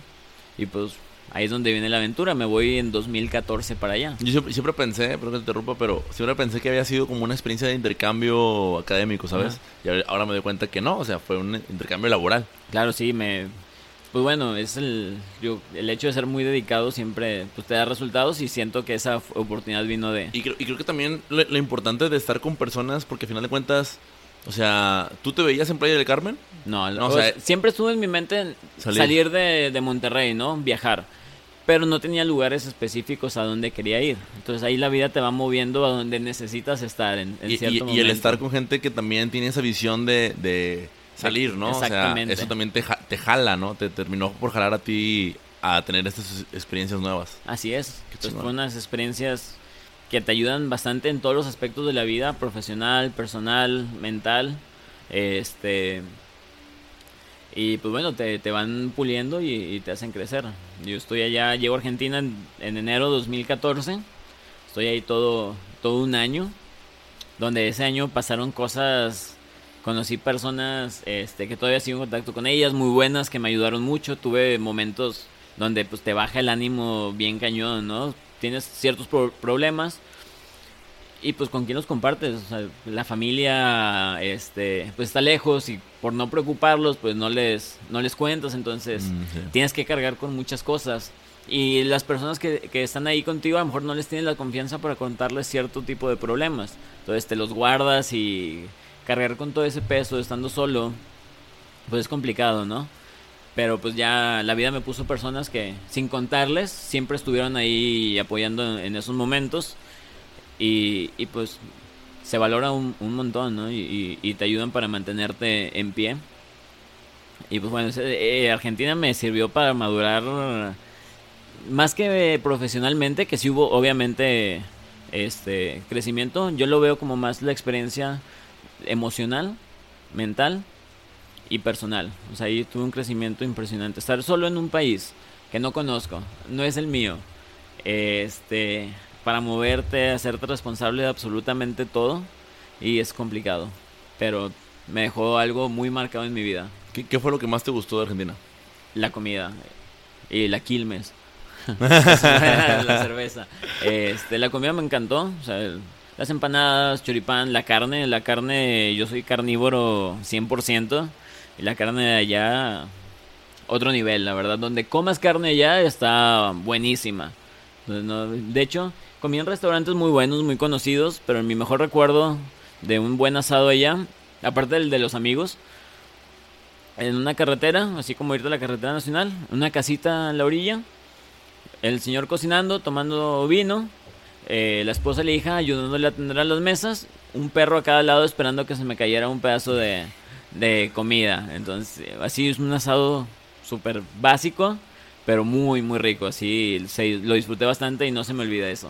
Y pues ahí es donde viene la aventura. Me voy en 2014 para allá. Yo siempre, siempre pensé, perdón que te interrumpa, pero siempre pensé que había sido como una experiencia de intercambio académico, ¿sabes? Ajá. Y ahora- me doy cuenta que no, o sea, fue un intercambio laboral. Claro, sí, me pues bueno, es el, yo, el hecho de ser muy dedicado siempre pues, te da resultados y siento que esa oportunidad vino de... Y creo, y creo que también lo, lo importante de estar con personas, porque al final de cuentas, o sea, ¿tú te veías en Playa del Carmen? No, No, o sea, siempre estuvo en mi mente Salir. salir, de, de Monterrey, ¿no? Viajar. Pero no tenía lugares específicos a donde quería ir. Entonces ahí la vida te va moviendo a donde necesitas estar en, en Y, cierto y- y el estar con gente que también tiene esa visión de, de salir, ¿no? O sea, Exactamente. eso también te, te jala, ¿no? Te terminó por jalar a ti a tener estas experiencias nuevas. Así es. Entonces fueron unas experiencias que te ayudan bastante en todos los aspectos de la vida, profesional, personal, mental. Este y pues bueno, te, te van puliendo y, te hacen crecer. Yo estoy allá, llego a Argentina en, en enero de 2014. Estoy ahí todo, todo un año. Donde ese año pasaron cosas. Conocí personas este, que todavía sigo en contacto con ellas, muy buenas, que me ayudaron mucho. Tuve momentos donde pues te baja el ánimo bien cañón, ¿no? Tienes ciertos pro- problemas y pues con quién los compartes, o sea, la familia este pues está lejos y por no preocuparlos pues no les no les cuentas, entonces Mm, sí. tienes que cargar con muchas cosas. Y las personas que, que están ahí contigo a lo mejor no les tienes la confianza para contarles cierto tipo de problemas. Entonces te los guardas y cargar con todo ese peso estando solo, pues es complicado, ¿no? Pero pues ya la vida me puso personas que sin contarles siempre estuvieron ahí apoyando en, en esos momentos. Y, y, pues se valora un, un montón, ¿no? Y, y- te ayudan para mantenerte en pie. Y pues bueno, eh, Argentina me sirvió para madurar más que profesionalmente, que sí hubo obviamente este crecimiento, yo lo veo como más la experiencia emocional, mental y personal. O sea, ahí tuve un crecimiento impresionante. Estar solo en un país que no conozco, no es el mío. Este, para moverte, hacerte responsable de absolutamente todo y es complicado, pero me dejó algo muy marcado en mi vida, ¿Qué, qué fue lo que más te gustó de Argentina? la comida y la Quilmes. [laughs] la cerveza. Este, la comida me encantó, o sea, las empanadas, choripán, la carne, la carne, yo soy carnívoro 100% y la carne de allá otro nivel, la verdad, donde comas carne allá está buenísima. De hecho, comí en restaurantes muy buenos, muy conocidos, pero mi mejor recuerdo de un buen asado allá, aparte del de los amigos, en una carretera, así como irte a la carretera nacional, una casita en la orilla, el señor cocinando, tomando vino, eh, la esposa y la hija ayudándole a atender a las mesas, un perro a cada lado esperando que se me cayera un pedazo de, de comida. Entonces, así es un asado súper básico, pero muy, muy rico. Así se- lo disfruté bastante y no se me olvida eso.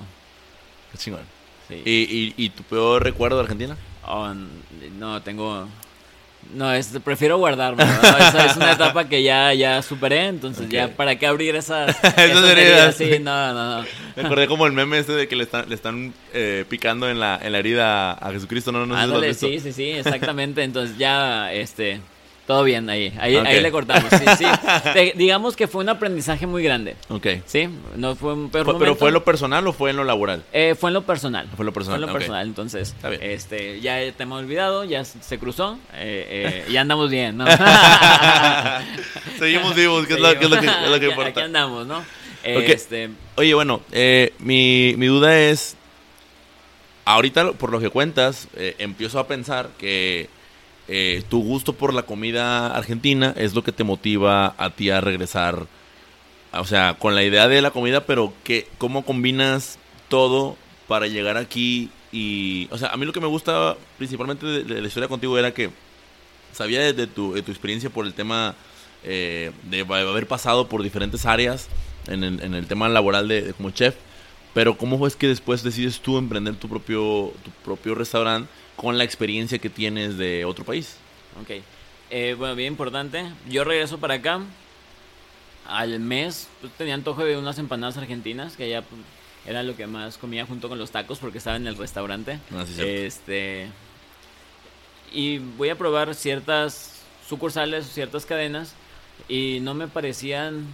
Qué chingón. Sí. ¿Y, y, y tu peor recuerdo de Argentina? Oh, no, tengo... No, es, prefiero guardarme. ¿no? [laughs] Esa es una etapa que ya, ya superé, entonces ya, ¿para qué abrir esas, [laughs] heridas. Sí, no, no, no. Me acordé como el meme este de que le están, le están eh, picando en la, en la herida a Jesucristo, ¿no? no Ándale, sí, sí, sí, exactamente. Entonces ya, este, todo bien ahí. Ahí, ahí le cortamos. Sí, sí. [laughs] Digamos que fue un aprendizaje muy grande. Ok. Sí, no fue un peor ¿Pero fue en lo personal o fue en lo laboral? Eh, fue en lo personal. Fue en lo personal, Fue en lo personal. Entonces, Está bien. este, ya te hemos olvidado, ya se cruzó, eh, eh, ya andamos bien, ¿no? [laughs] Seguimos vivos, que es lo que, es lo que, es lo que Aquí- importa. Aquí andamos, ¿no? Este, Oye, bueno, mi, mi duda es, ahorita por lo que cuentas, empiezo a pensar que eh, tu gusto por la comida argentina es lo que te motiva a ti a regresar, o sea, con la idea de la comida, pero que, ¿cómo combinas todo para llegar aquí? Y, o sea, a mí lo que me gusta principalmente de, la historia contigo era que sabía de, tu, tu experiencia por el tema eh, de haber pasado por diferentes áreas en el, en el tema laboral de como chef, pero ¿cómo es que después decides tú emprender tu propio, tu propio restaurante con la experiencia que tienes de otro país? ok. Eh, bueno, bien importante. Yo regreso para acá. Al mes pues, tenía antojo de unas empanadas argentinas, que ya pues, era lo que más comía junto con los tacos porque estaba en el restaurante. Ah, sí, este y voy a probar ciertas sucursales o ciertas cadenas y no me parecían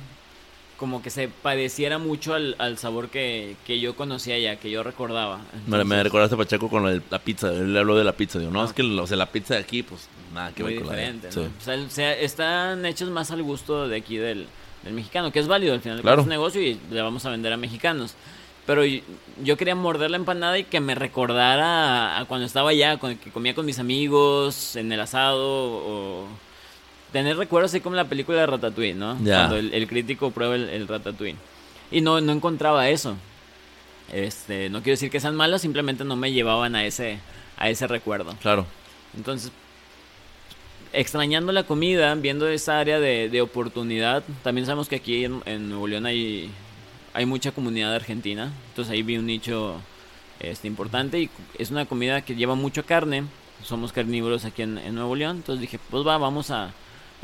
como que se pareciera mucho al, al sabor que, que yo conocía ya, que yo recordaba. Me, me Entonces, recordaste Pacheco con la pizza. Él habló de la pizza. Digo, no, Ah. es que o sea, la pizza de aquí, pues nada que ver con la de- diferente. O sea, o sea, están hechos más al gusto de aquí del, del mexicano, que es válido al final. Claro. Es un negocio y le vamos a vender a mexicanos. Pero yo quería morder la empanada y que me recordara a, a cuando estaba allá, con, que comía con mis amigos, en el asado, o tener recuerdos así como la película de Ratatouille, ¿no? Ya. Cuando el, el crítico prueba el, el Ratatouille. Y no, no encontraba eso. Este, no quiero decir que sean malos, simplemente no me llevaban a ese, a ese recuerdo. Claro. Entonces, extrañando la comida, viendo esa área de, de oportunidad, también sabemos que aquí en, en Nuevo León hay, hay mucha comunidad argentina, entonces ahí vi un nicho este, importante y es una comida que lleva mucho carne, somos carnívoros aquí en, en Nuevo León, entonces dije, pues va, vamos a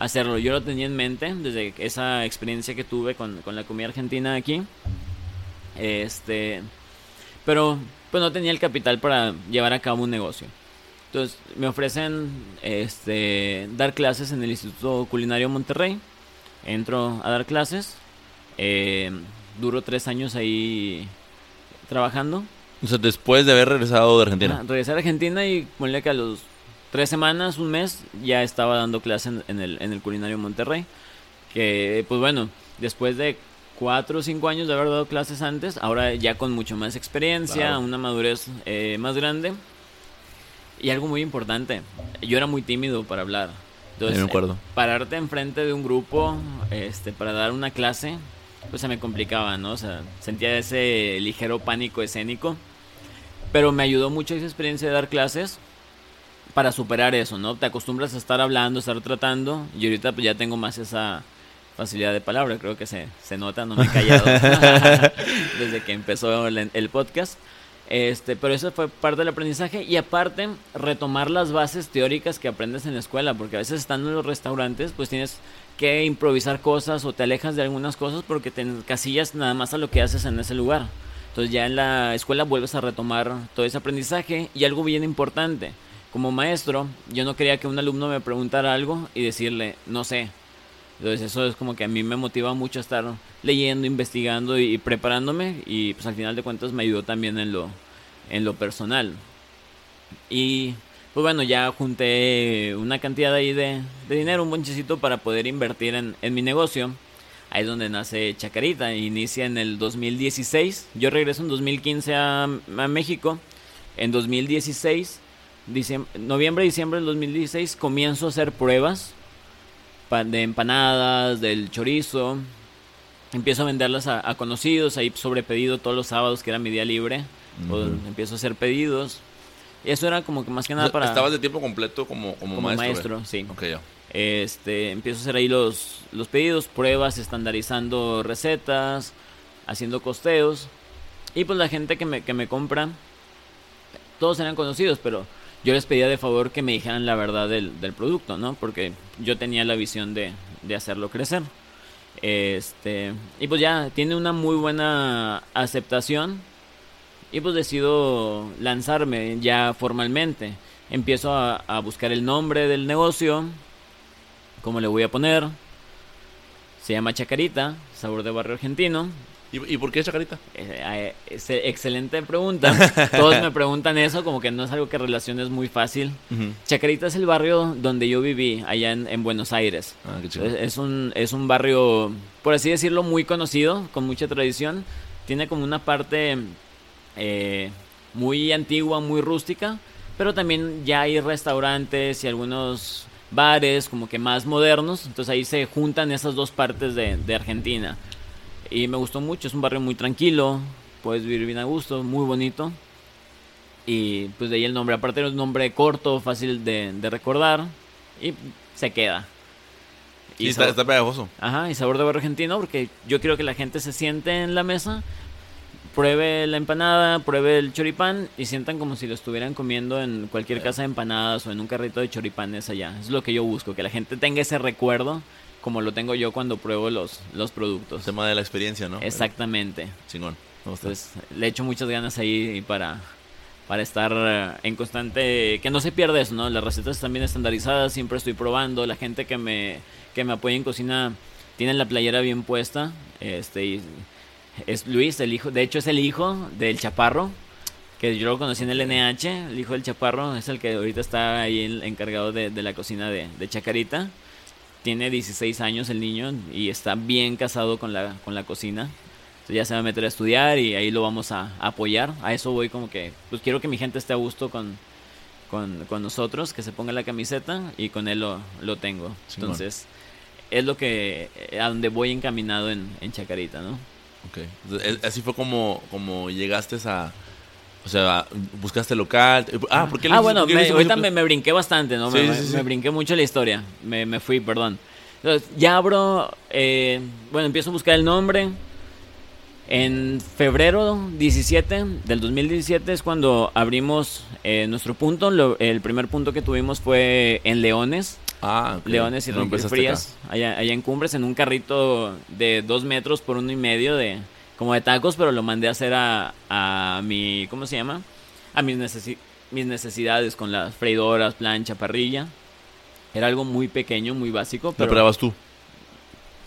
hacerlo. Yo lo tenía en mente desde esa experiencia que tuve con, con la comida argentina aquí, este, pero pues no tenía el capital para llevar a cabo un negocio. Entonces me ofrecen este, dar clases en el Instituto Culinario Monterrey. Entro a dar clases. Eh, duro tres años ahí trabajando. O sea, después de haber regresado de Argentina. Ah, regresé a Argentina y ponle que a los tres semanas, un mes, ya estaba dando clases en, en el, en el Culinario Monterrey. Que, pues bueno, después de cuatro o cinco años de haber dado clases antes, ahora ya con mucho más experiencia, Claro. una madurez eh, más grande. Y algo muy importante, yo era muy tímido para hablar. Entonces, Sí, me acuerdo. eh, pararte enfrente de un grupo este, para dar una clase, pues se me complicaba, ¿no? O sea, sentía ese ligero pánico escénico. Pero me ayudó mucho esa experiencia de dar clases para superar eso, ¿no? Te acostumbras a estar hablando, a estar tratando, y ahorita pues ya tengo más esa facilidad de palabra, creo que se, se nota, no me he callado [laughs] desde que empezó el, podcast. Este, pero eso fue parte del aprendizaje y aparte retomar las bases teóricas que aprendes en la escuela, porque a veces estando en los restaurantes, pues tienes que improvisar cosas o te alejas de algunas cosas porque te encasillas nada más a lo que haces en ese lugar. Entonces ya en la escuela vuelves a retomar todo ese aprendizaje y algo bien importante. Como maestro, yo no quería que un alumno me preguntara algo y decirle, no sé. Entonces eso es como que a mí me motiva mucho estar leyendo, investigando y, preparándome y pues al final de cuentas me ayudó también en lo, en lo personal. Y pues bueno, ya junté una cantidad ahí de, de dinero, un bonchecito para poder invertir en, en mi negocio. Ahí es donde nace Chacarita, inicia en el 2016. Yo regreso en 2015 a, a México. En 2016, diciem- noviembre, diciembre del 2016, comienzo a hacer pruebas de empanadas, del chorizo. Empiezo a venderlas a, a conocidos, ahí sobre pedido todos los sábados, que era mi día libre. Ujú. empiezo a hacer pedidos. Y eso era como que más que nada para... Estabas de tiempo completo como, como, como maestro. maestro, sí. güey. Ok, ya. Este, empiezo a hacer ahí los, los pedidos, pruebas, estandarizando recetas, haciendo costeos. Y pues la gente que me, que me compra, todos eran conocidos, pero yo les pedía de favor que me dijeran la verdad del, del producto, ¿no? Porque yo tenía la visión de, de hacerlo crecer. Este, y pues ya, tiene una muy buena aceptación. Y pues decido lanzarme ya formalmente. Empiezo a, a buscar el nombre del negocio. ¿Cómo le voy a poner? Se llama Chacarita, sabor de barrio argentino. ¿Y, y por qué Chacarita? Eh, eh, es- excelente pregunta. [laughs] Todos me preguntan eso, como que no es algo que relaciones muy fácil. Chacarita es el barrio donde yo viví, allá en, en Buenos Aires. Ah, qué. Es, es un, es un barrio, por así decirlo, muy conocido, con mucha tradición. Tiene como una parte eh, muy antigua, muy rústica, pero también ya hay restaurantes y algunos bares como que más modernos. Entonces ahí se juntan esas dos partes de, de Argentina. Y me gustó mucho, es un barrio muy tranquilo, puedes vivir bien a gusto, muy bonito. Y pues de ahí el nombre, aparte es un nombre corto, fácil de, de recordar y se queda. Sí, está, está pegajoso. Ajá, y sabor de barrio argentino, porque yo quiero que la gente se siente en la mesa, pruebe la empanada, pruebe el choripán y sientan como si lo estuvieran comiendo en cualquier casa de empanadas o en un carrito de choripanes allá. Es lo que yo busco, que la gente tenga ese recuerdo como lo tengo yo cuando pruebo los, los productos. El tema de la experiencia, ¿no? Exactamente. Chingón. Entonces, le echo muchas ganas ahí para, para estar eh, en constante... Que no se pierda eso, ¿no? Las recetas están bien estandarizadas, siempre estoy probando. La gente que me, que me apoya en cocina tiene la playera bien puesta. Este, y es Luis, el hijo, de hecho es el hijo del Chaparro, que yo lo conocí en el NH, el hijo del Chaparro, es el que ahorita está ahí encargado de, la cocina de, Chacarita. Tiene 16 años el niño y está bien casado con la, con la cocina. Entonces ya se va a meter a estudiar y ahí lo vamos a, apoyar. A eso voy como que, pues quiero que mi gente esté a gusto con, con, nosotros, que se ponga la camiseta y con él lo, lo tengo. Entonces es lo que, a donde voy encaminado en, en Chacarita, ¿no? Ok. Así fue como, como llegaste a o sea, buscaste local. Ah, ¿por qué Ah, bueno, ahorita me, me, brinqué bastante, ¿no? me, me, brinqué mucho la historia. Me, me fui, perdón. Entonces, ya abro. Eh, bueno, empiezo a buscar el nombre. En febrero 17 del 2017 es cuando abrimos eh, nuestro punto. el primer punto que tuvimos fue en Leones. Ah, Leones y no Frías. Allá, allá en Cumbres, en un carrito de dos metros por uno y medio de como de tacos, pero lo mandé a hacer a, a mi, ¿cómo se llama? A mis, mis necesidades con las freidoras, plancha, parrilla. Era algo muy pequeño, muy básico. Pero ¿Lo operabas tú?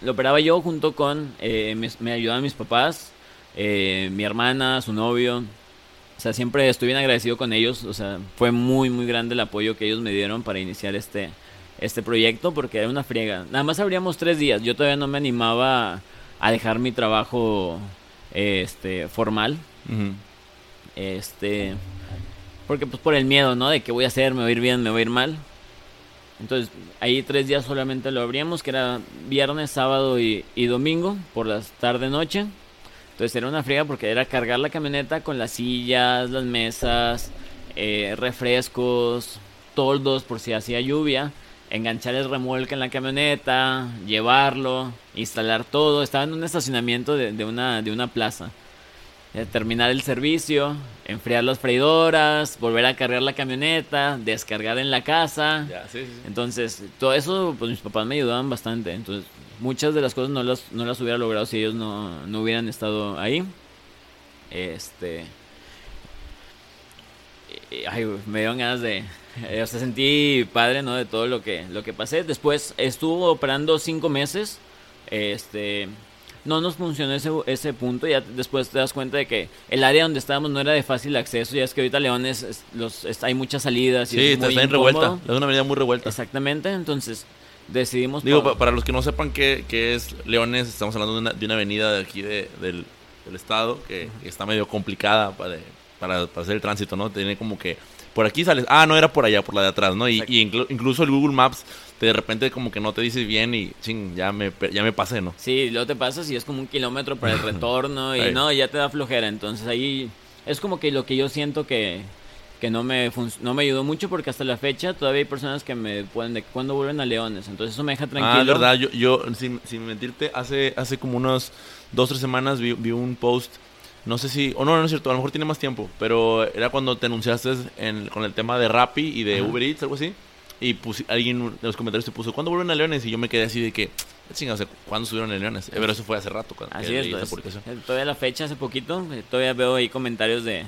Lo operaba yo junto con, eh, me, ayudaban mis papás, eh, mi hermana, su novio. O sea, siempre estoy bien agradecido con ellos. O sea, fue muy, muy grande el apoyo que ellos me dieron para iniciar este, este proyecto porque era una friega. Nada más abríamos tres días. Yo todavía no me animaba a dejar mi trabajo este formal. Este porque pues por el miedo, ¿no? De que voy a hacer, me voy a ir bien, me voy a ir mal. Entonces, ahí tres días solamente lo abríamos, que era viernes, sábado y, domingo, por las tarde noche. Entonces era una friega porque era cargar la camioneta con las sillas, las mesas, eh, refrescos, toldos por si hacía lluvia enganchar el remolque en la camioneta, llevarlo, instalar todo. Estaba en un estacionamiento de, una, de una plaza. Eh, terminar el servicio, enfriar las freidoras, volver a cargar la camioneta, descargar en la casa. Entonces, todo eso, pues mis papás me ayudaban bastante. Entonces, muchas de las cosas no las, no las hubiera logrado si ellos no, no hubieran estado ahí. Este. Ay, me dieron ganas de, eh, o sea, sentí padre, ¿no? De todo lo que, lo que pasé. Después estuvo operando cinco meses. Este, no nos funcionó ese, ese punto. Ya después te das cuenta de que el área donde estábamos no era de fácil acceso. Ya es que ahorita Leones los, hay muchas salidas. Y sí, está en revuelta. Es una avenida muy revuelta. Exactamente. Entonces decidimos. Digo, para, los que no sepan qué, qué, es Leones, estamos hablando de una, de una avenida de aquí de, del, del, estado que, está medio complicada para, para, para hacer el tránsito, ¿no? Tiene como que por aquí sales, ah, no era por allá, por la de atrás, ¿no? Y, incluso el Google Maps de repente como que no te dice bien y ching, ya me, ya me pasé, ¿no? Sí, luego te pasas y es como un kilómetro para el [laughs] retorno y no, ya te da flojera. Entonces ahí es como que lo que yo siento que, que no me no me ayudó mucho porque hasta la fecha todavía hay personas que me pueden de cuando vuelven a Leones. Entonces eso me deja tranquilo. Ah, verdad, yo, yo sin, sin mentirte, hace, hace como unos dos, tres semanas vi, vi un post no sé si, o no, no es cierto, a lo mejor tiene más tiempo, pero era cuando te anunciaste con el tema de Rappi y de Uber Eats, algo así. Y alguien de los comentarios te puso, ¿cuándo vuelven a Leones? Y yo me quedé así de que, chingados, ¿cuándo subieron a Leones? Eh, pero eso fue hace rato. Cuando así es, pues, todavía la fecha, hace poquito, eh, todavía veo ahí comentarios de...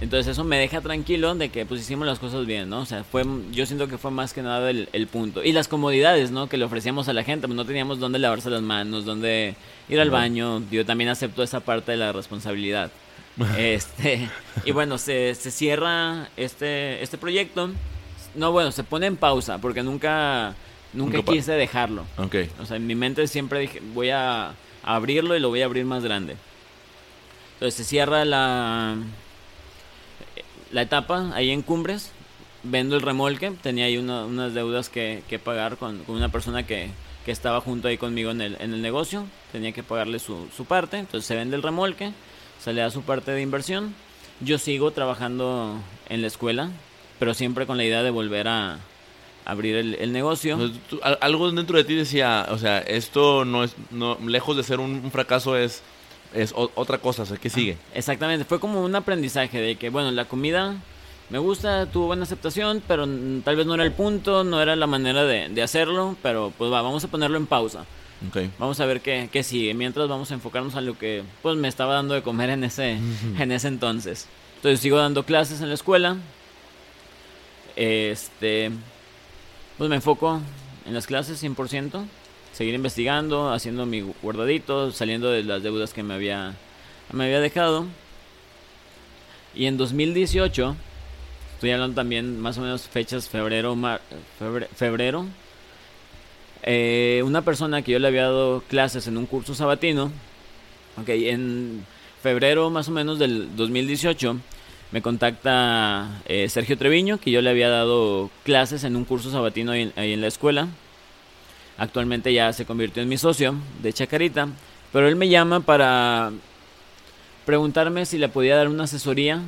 Entonces eso me deja tranquilo de que pues hicimos las cosas bien, ¿no? O sea, fue, yo siento que fue más que nada el, el punto. Y las comodidades, ¿no? Que le ofrecíamos a la gente, pues no teníamos dónde lavarse las manos, dónde ir al baño. Yo también acepto esa parte de la responsabilidad. [laughs] este Y bueno, se, se cierra este, este proyecto. No, bueno, se pone en pausa porque nunca, nunca, quise dejarlo. Okay. O sea, en mi mente siempre dije, voy a, abrirlo y lo voy a abrir más grande. Entonces se cierra la, la etapa ahí en Cumbres. Vendo el remolque. Tenía ahí unas deudas que, que pagar con, con una persona que, que estaba junto ahí conmigo en el, en el negocio, tenía que pagarle su, su parte, entonces se vende el remolque, se le da su parte de inversión, yo sigo trabajando en la escuela, pero siempre con la idea de volver a abrir el, negocio. algo dentro de ti decía, o sea, esto no es, no, lejos de ser un, fracaso es, es otra cosa, o sea, ¿qué sigue? exactamente, fue como un aprendizaje de que, bueno, la comida me gusta, tuvo buena aceptación, pero tal vez no era el punto, no era la manera de, hacerlo, pero pues va, vamos a ponerlo en pausa. Okay. Vamos a ver qué, qué, sigue. Mientras vamos a enfocarnos a lo que pues me estaba dando de comer en ese, en ese entonces. Entonces sigo dando clases en la escuela. Este, pues me enfoco en las clases 100%. Seguir investigando, haciendo mi guardadito, saliendo de las deudas que me había, me había dejado. Y en 2018, estoy hablando también más o menos fechas febrero, febrero, eh, una persona que yo le había dado clases en un curso sabatino, ok, en febrero más o menos del 2018, me contacta eh, Sergio Treviño, que yo le había dado clases en un curso sabatino ahí, en la escuela. Actualmente ya se convirtió en mi socio de Chacarita, pero él me llama para preguntarme si le podía dar una asesoría,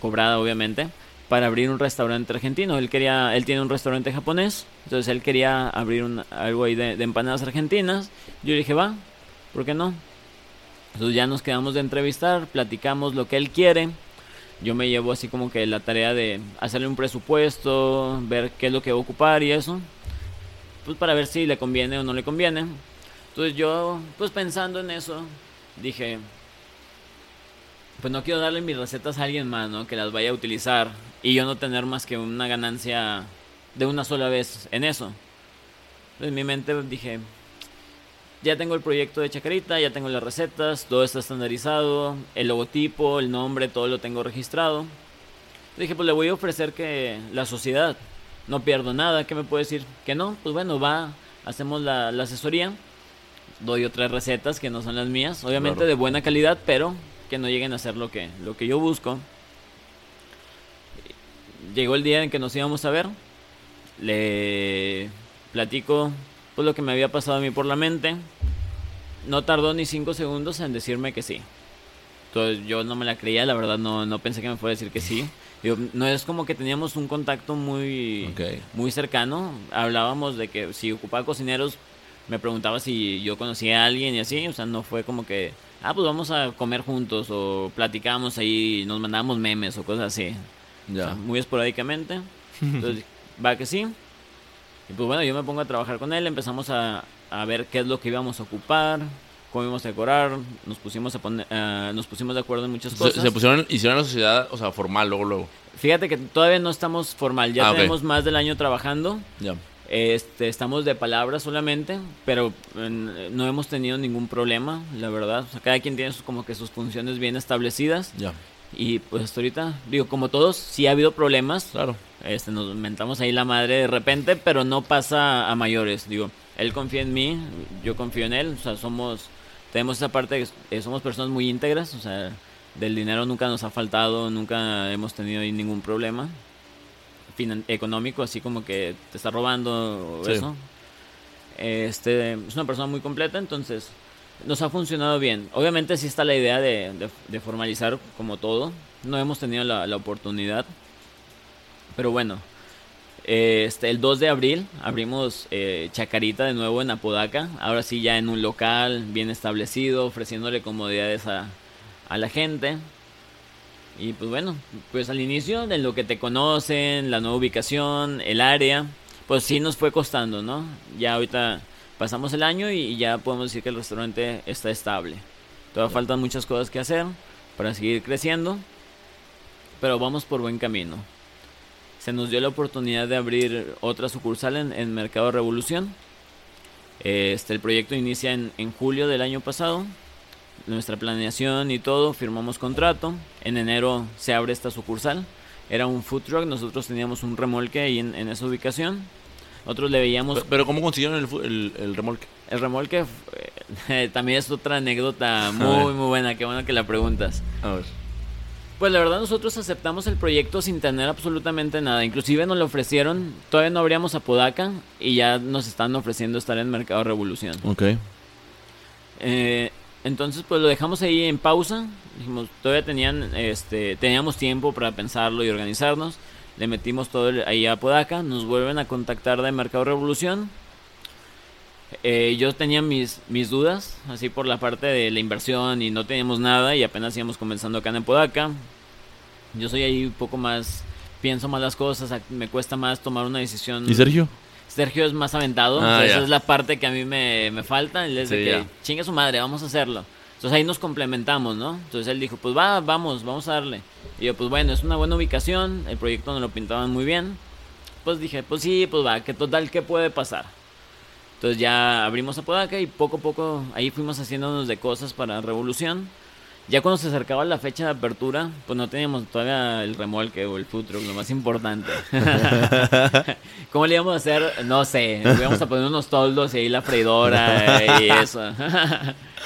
cobrada obviamente, para abrir un restaurante argentino. Él quería, él tiene un restaurante japonés, entonces él quería abrir un, algo ahí de, de empanadas argentinas. Yo le dije, va, ¿por qué no? Entonces ya nos quedamos de entrevistar, platicamos lo que él quiere yo me llevo así como que la tarea de hacerle un presupuesto, ver qué es lo que va a ocupar y eso, pues para ver si le conviene o no le conviene. Entonces yo, pues pensando en eso, dije, pues no quiero darle mis recetas a alguien más, ¿no? Que las vaya a utilizar y yo no tener más que una ganancia de una sola vez en eso. en mi mente dije, ya tengo el proyecto de Chacarita, ya tengo las recetas, todo está estandarizado, el logotipo, el nombre, todo lo tengo registrado. Dije, pues le voy a ofrecer que la sociedad, no pierdo nada, ¿qué me puede decir? Que no, pues bueno, va, hacemos la, asesoría, doy otras recetas que no son las mías, obviamente de buena calidad, pero que no lleguen a ser lo que, lo que yo busco. Llegó el día en que nos íbamos a ver, le platico pues lo que me había pasado a mí por la mente. No tardó ni cinco segundos en decirme que sí. Entonces yo no me la creía, la verdad no, no pensé que me fuera a decir que sí. No es como que teníamos un contacto muy, muy cercano. Hablábamos de que si ocupaba cocineros, me preguntaba si yo conocía a alguien y así. O sea, no fue como que, ah, pues vamos a comer juntos o platicamos ahí, nos mandábamos memes o cosas así. Muy esporádicamente. [laughs] Entonces, va que sí. Y pues bueno, yo me pongo a trabajar con él, empezamos a, a ver qué es lo que íbamos a ocupar, cómo íbamos a decorar, nos pusimos a poner, uh, nos pusimos de acuerdo en muchas cosas. Se, pusieron, hicieron la sociedad, o sea, formal, luego, luego. Fíjate que todavía no estamos formal, ya ah, tenemos más del año trabajando. Ya. Este, estamos de palabra solamente, pero no hemos tenido ningún problema, la verdad. O sea, cada quien tiene como que sus funciones bien establecidas. Ya. Y pues hasta ahorita, digo, como todos, sí ha habido problemas. Claro. Este, nos mentamos ahí la madre de repente, pero no pasa a mayores. Digo, él confía en mí, yo confío en él. O sea, somos, tenemos esa parte, eh, somos personas muy íntegras. O sea, del dinero nunca nos ha faltado, nunca hemos tenido ningún problema económico, así como que te está robando o eso. Este, es una persona muy completa, entonces nos ha funcionado bien. Obviamente sí está la idea de, formalizar como todo. No hemos tenido la, oportunidad. Pero bueno, este, el 2 de abril abrimos eh, Chacarita de nuevo en Apodaca. Ahora sí ya en un local bien establecido, ofreciéndole comodidades a, a la gente. Y pues bueno, pues al inicio de lo que te conocen, la nueva ubicación, el área, pues sí nos fue costando, ¿no? Ya ahorita pasamos el año y ya podemos decir que el restaurante está estable. Todavía faltan muchas cosas que hacer para seguir creciendo, pero vamos por buen camino. Se nos dio la oportunidad de abrir otra sucursal en, Mercado Revolución. Este, el proyecto inicia en, en julio del año pasado. Nuestra planeación y todo, firmamos contrato. En enero se abre esta sucursal. Era un food truck, nosotros teníamos un remolque ahí en, en esa ubicación nosotros le veíamos... Pero, ¿cómo consiguieron el, el, remolque? El remolque [laughs] eh, también es otra anécdota [laughs] muy, muy buena. Qué bueno que la preguntas. A ver. Pues la verdad nosotros aceptamos el proyecto sin tener absolutamente nada. Inclusive nos lo ofrecieron, todavía no abríamos Apodaca y ya nos están ofreciendo estar en Mercado Revolución. Ok. Eh, entonces pues lo dejamos ahí en pausa. Dijimos, todavía tenían, este, teníamos tiempo para pensarlo y organizarnos le metimos todo ahí a Podaca, nos vuelven a contactar de Mercado Revolución. Eh, yo tenía mis, mis dudas, así por la parte de la inversión y no teníamos nada y apenas íbamos comenzando acá en Podaca. Yo soy ahí un poco más, pienso más las cosas, me cuesta más tomar una decisión. ¿Y Sergio? Sergio es más aventado, ah, esa es la parte que a mí me, me falta, él es de que chingue su madre, vamos a hacerlo. Entonces ahí nos complementamos, ¿no? Entonces él dijo, pues va, vamos, vamos a darle. Y yo, pues bueno, es una buena ubicación, el proyecto nos lo pintaban muy bien. Pues dije, pues sí, pues va, que total, ¿qué puede pasar? Entonces ya abrimos Apodaca y poco a poco ahí fuimos haciéndonos de cosas para Revolución. Ya cuando se acercaba la fecha de apertura, pues no teníamos todavía el remolque o el food truck, lo más importante. [laughs] [laughs] ¿Cómo le íbamos a hacer? No sé, le íbamos a poner unos toldos y ahí la freidora y eso.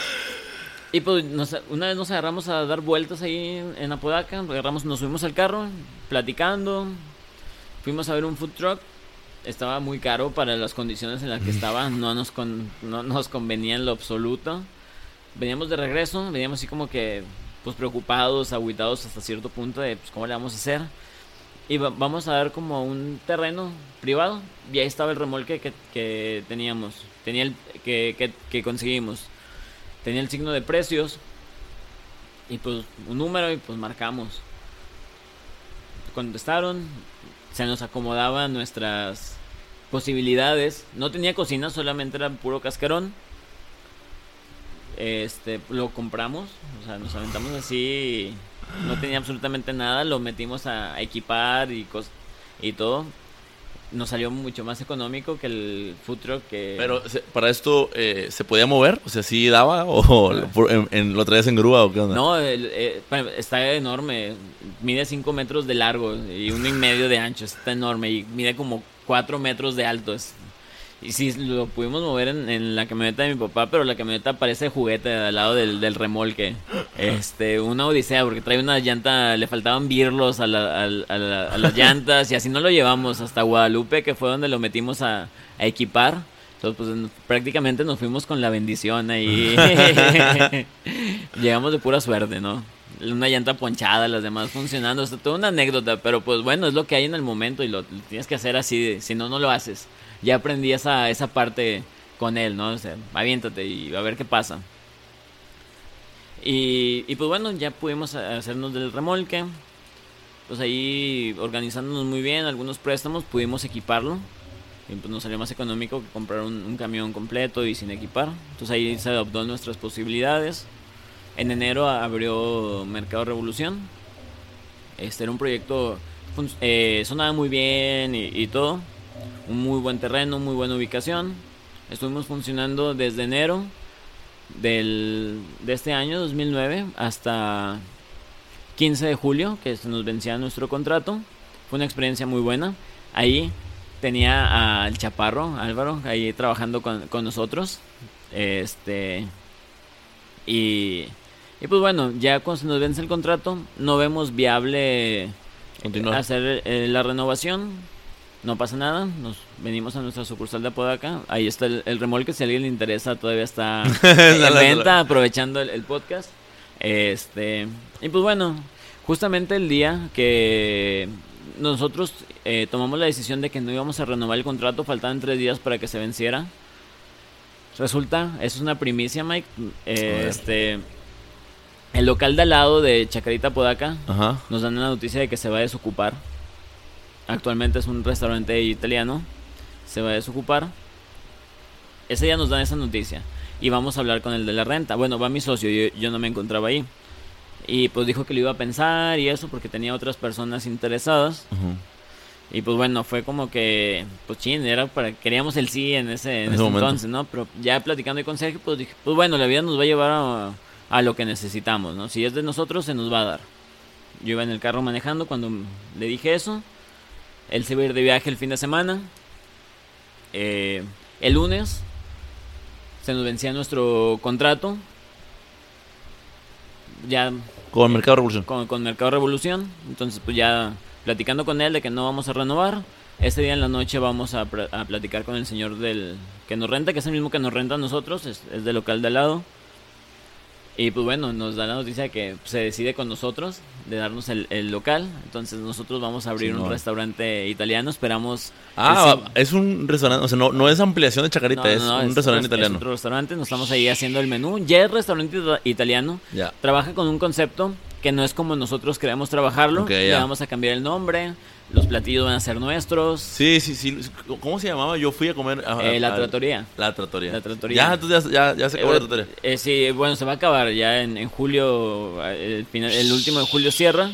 [laughs] y pues una vez nos agarramos a dar vueltas ahí en Apodaca, agarramos, nos subimos al carro, platicando, fuimos a ver un food truck estaba muy caro para las condiciones en las que estaba, no nos, no nos convenía en lo absoluto. Veníamos de regreso, veníamos así como que pues preocupados, aguitados hasta cierto punto de pues, cómo le vamos a hacer. Y vamos a ver como un terreno privado y ahí estaba el remolque que, que teníamos, tenía el que, que, que conseguimos. Tenía el signo de precios y pues un número y pues marcamos. Contestaron, se nos acomodaban nuestras posibilidades. No tenía cocina, solamente era puro cascarón. Este, lo compramos, o sea, nos aventamos así, no tenía absolutamente nada, lo metimos a, equipar y y todo. Nos salió mucho más económico que el food truck que... Pero para esto, eh, ¿se podía mover? O sea, ¿sí daba? ¿O [laughs] en, lo traías en grúa o qué onda? No, eh, está enorme. Mide 5 metros de largo y uno y medio de ancho. Está enorme y mide como 4 metros de alto. y sí, lo pudimos mover en, la camioneta de mi papá, pero la camioneta parece juguete al lado del, remolque. Este, una odisea, porque trae una llanta, le faltaban birlos a, las llantas y así no lo llevamos hasta Guadalupe, que fue donde lo metimos a, equipar. Entonces, pues prácticamente nos fuimos con la bendición ahí. [laughs] [laughs] Llegamos de pura suerte, ¿no? Una llanta ponchada, las demás funcionando, es toda una anécdota, pero pues bueno, es lo que hay en el momento y lo, tienes que hacer así, si no, no lo haces. Ya aprendí esa, esa parte con él, ¿no? O sea, aviéntate y a ver qué pasa. Y, y pues bueno, ya pudimos hacernos del remolque, pues ahí organizándonos muy bien, algunos préstamos, pudimos equiparlo. Y pues nos salió más económico que comprar un, un camión completo y sin equipar. Entonces ahí se adoptó nuestras posibilidades en enero abrió Mercado Revolución. Este era un proyecto, eh, sonaba muy bien y, todo. Un muy buen terreno, muy buena ubicación. Estuvimos funcionando desde enero del, de este año, 2009, hasta 15 de julio, que se nos vencía nuestro contrato. Fue una experiencia muy buena. Ahí tenía al Chaparro, Álvaro, ahí trabajando con, con nosotros. Este. Y y pues bueno, ya cuando se nos vence el contrato, no vemos viable hacer eh, la renovación. No pasa nada, nos venimos a nuestra sucursal de Apodaca. Ahí está el, remolque, si a alguien le interesa, todavía está [laughs] en venta, aprovechando el, podcast. Este, y pues bueno, justamente el día que nosotros eh, tomamos la decisión de que no íbamos a renovar el contrato, faltaban tres días para que se venciera. Resulta, eso es una primicia, Mike. este el local de al lado de Chacarita Podaca nos dan la noticia de que se va a desocupar. Actualmente es un restaurante italiano. Se va a desocupar. Ese día nos dan esa noticia. Y vamos a hablar con el de la renta. Bueno, va mi socio, yo, no me encontraba ahí. Y pues dijo que lo iba a pensar y eso porque tenía otras personas interesadas. Y pues bueno, fue como que, pues chin, era para, queríamos el sí en ese, entonces, ¿no? Pero ya platicando con Sergio, pues dije, pues bueno, la vida nos va a llevar a, a lo que necesitamos, ¿no? Si es de nosotros, se nos va a dar. Yo iba en el carro manejando cuando le dije eso. Él se va a ir de viaje el fin de semana. Eh, el lunes se nos vencía nuestro contrato. Ya. Con Mercado Revolución. Con, Mercado Revolución. Entonces, pues ya platicando con él de que no vamos a renovar. Este día en la noche vamos a, platicar con el señor del que nos renta, que es el mismo que nos renta a nosotros, es, es del local de al lado. Y pues bueno, nos da la noticia que se decide con nosotros de darnos el, local. Entonces nosotros vamos a abrir un restaurante italiano. Esperamos. Ah, es un restaurante. O sea, no, no es ampliación de Chacarita, es un restaurante italiano. Es otro restaurante. Nos estamos ahí haciendo el menú. Ya es restaurante italiano. Ya. Trabaja con un concepto que no es como nosotros queremos trabajarlo. Le vamos a cambiar el nombre los platillos van a ser nuestros. Sí, sí, sí. ¿Cómo se llamaba? Yo fui a comer. Eh, la tratoría. La tratoría. La tratoría. Ya, entonces ya, ya, se acabó la eh, tratoría. Eh, sí, bueno, se va a acabar ya en, julio. El, final, el último de julio cierra.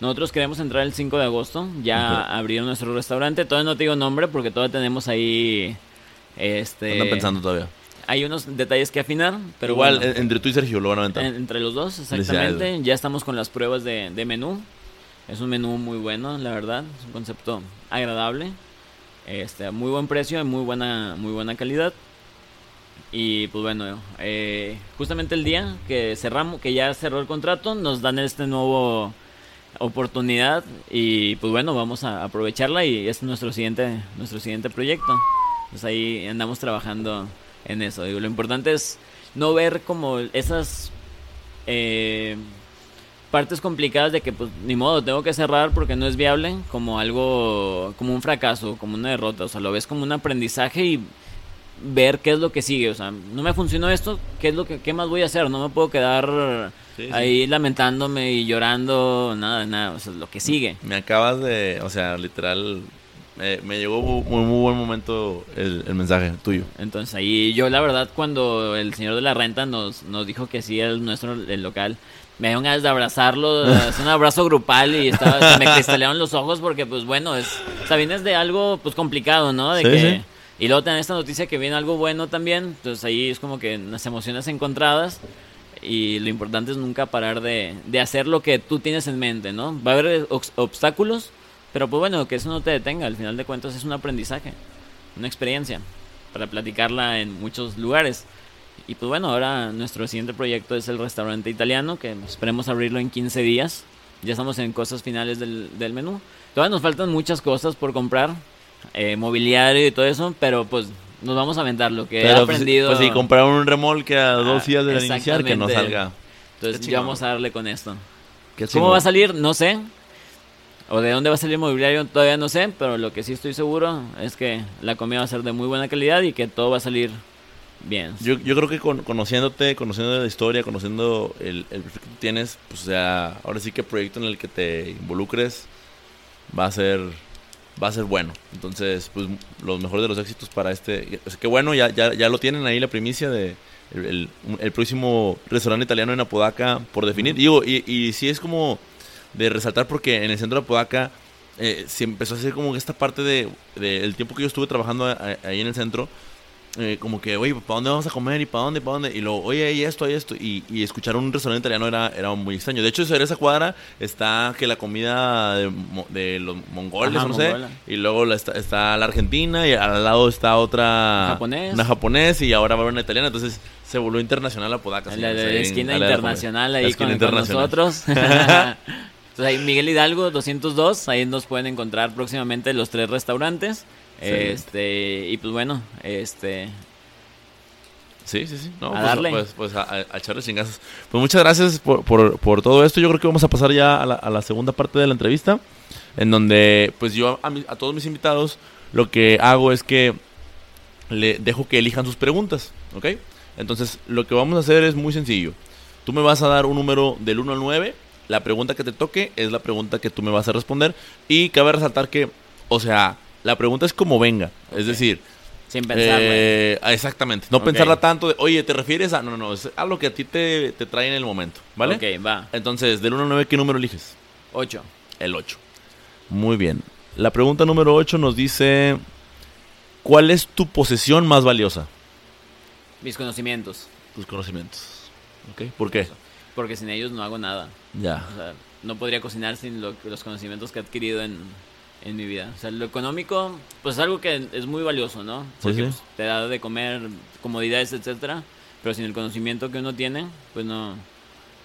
Nosotros queremos entrar el 5 de agosto. Ya abrieron nuestro restaurante. Todavía no te digo nombre porque todavía tenemos ahí Este, Andan pensando todavía. Hay unos detalles que afinar, pero Igual, bueno, entre tú y Sergio lo van a aventar. en- entre los dos, exactamente. Ya estamos con las pruebas de, de menú. Es un menú muy bueno, la verdad. Es un concepto agradable. Este, muy buen precio y muy buena, muy buena calidad. Y pues bueno, eh, justamente el día que cerramos, que ya cerró el contrato, nos dan este nuevo oportunidad y pues bueno, vamos a aprovecharla y es nuestro siguiente, nuestro siguiente proyecto. Pues ahí andamos trabajando en eso. Lo importante es no ver como esas eh, partes complicadas de que pues ni modo tengo que cerrar porque no es viable como algo como un fracaso como una derrota. O sea lo ves como un aprendizaje y ver qué es lo que sigue. O sea no me funcionó esto qué es lo que qué más voy a hacer no me puedo quedar Sí, sí. ahí lamentándome y llorando nada nada. O sea lo que sigue. Me acabas de, o sea, literal, eh, me llegó muy, muy buen momento el, el mensaje tuyo. Entonces ahí yo la verdad cuando el señor de la renta nos, nos dijo que sí el nuestro el local, me dieron ganas de abrazarlo, es un abrazo grupal y estaba, se me cristalearon los ojos porque pues bueno, es, o sea, vienes de algo pues complicado, ¿no? De Sí, que, sí. Y luego tener esta noticia que viene algo bueno también, entonces ahí es como que unas emociones encontradas y lo importante es nunca parar de, de hacer lo que tú tienes en mente, ¿no? Va a haber obs- obstáculos, pero pues bueno, que eso no te detenga, al final de cuentas es un aprendizaje, una experiencia para platicarla en muchos lugares. Y pues bueno, ahora nuestro siguiente proyecto es el restaurante italiano, que esperemos abrirlo en 15 días. Ya estamos en cosas finales del, del menú. Todavía nos faltan muchas cosas por comprar, eh, mobiliario y todo eso, pero pues nos vamos a aventar lo que he Pero, pues, aprendido. Pues sí, comprar un remolque a dos Ah, días de iniciar que no salga. Entonces ya vamos a darle con esto. ¿Cómo va a salir? No sé. O de dónde va a salir el mobiliario todavía no sé, pero lo que sí estoy seguro es que la comida va a ser de muy buena calidad y que todo va a salir bien. Yo, yo creo que con- conociéndote, conociendo la historia, conociendo el, el perfil que tienes, pues o sea, ahora sí que el proyecto en el que te involucres va a ser va a ser bueno. Entonces, pues los mejores de los éxitos para este. O sea, que bueno, ya, ya, ya lo tienen ahí la primicia de el, el- el próximo restaurante italiano en Apodaca por definir. Digo, y, y sí es como de resaltar porque en el centro de Apodaca eh, se empezó a hacer como esta parte de, de el tiempo que yo estuve trabajando a- a- ahí en el centro eh, como que, oye, ¿para dónde vamos a comer? ¿Y para dónde? ¿Para dónde? Y luego, oye, hay esto, hay esto. Y, y escuchar un restaurante italiano era, era muy extraño. De hecho, sobre esa cuadra está que la comida de, de los mongoles, Ajá, no sé. mongola. Y luego la está, está la argentina y al lado está otra... Japonés. Una japonés y ahora va a haber una italiana. Entonces se volvió internacional a Podaca. la, la en- esquina internacional ahí con, nosotros. [laughs] Entonces ahí Miguel Hidalgo 202, ahí nos pueden encontrar próximamente los tres restaurantes. Este, y pues bueno, este Sí, sí, sí. No, A pues, darle. Pues, pues a, a- a echarle chingazos. Pues muchas gracias por, por, por todo esto. Yo creo que vamos a pasar ya a la, a la segunda parte de la entrevista. En donde, pues yo a, mi- a todos mis invitados lo que hago es que le dejo que elijan sus preguntas. ¿Ok? Entonces, lo que vamos a hacer es muy sencillo. Tú me vas a dar un número del 1 al 9. La pregunta que te toque es la pregunta que tú me vas a responder. Y cabe resaltar que, o sea, la pregunta es como venga. Es decir, sin pensarlo. eh, exactamente. No pensarla tanto de, oye, ¿te refieres a.? No, no, no. Es algo que a ti te, te trae en el momento. ¿Vale? Ok, va. Entonces, del 1 al 9, ¿qué número eliges? 8. El 8. Muy bien. La pregunta número 8 nos dice: ¿Cuál es tu posesión más valiosa? Mis conocimientos. Tus conocimientos. ¿Ok? ¿Por qué? Porque sin ellos no hago nada. Ya. O sea, no podría cocinar sin lo- los conocimientos que he adquirido en, en mi vida. O sea, lo económico, pues es algo que es muy valioso, ¿no? Porque sí. pues, te da de comer, comodidades, etcétera. Pero sin el conocimiento que uno tiene, pues no.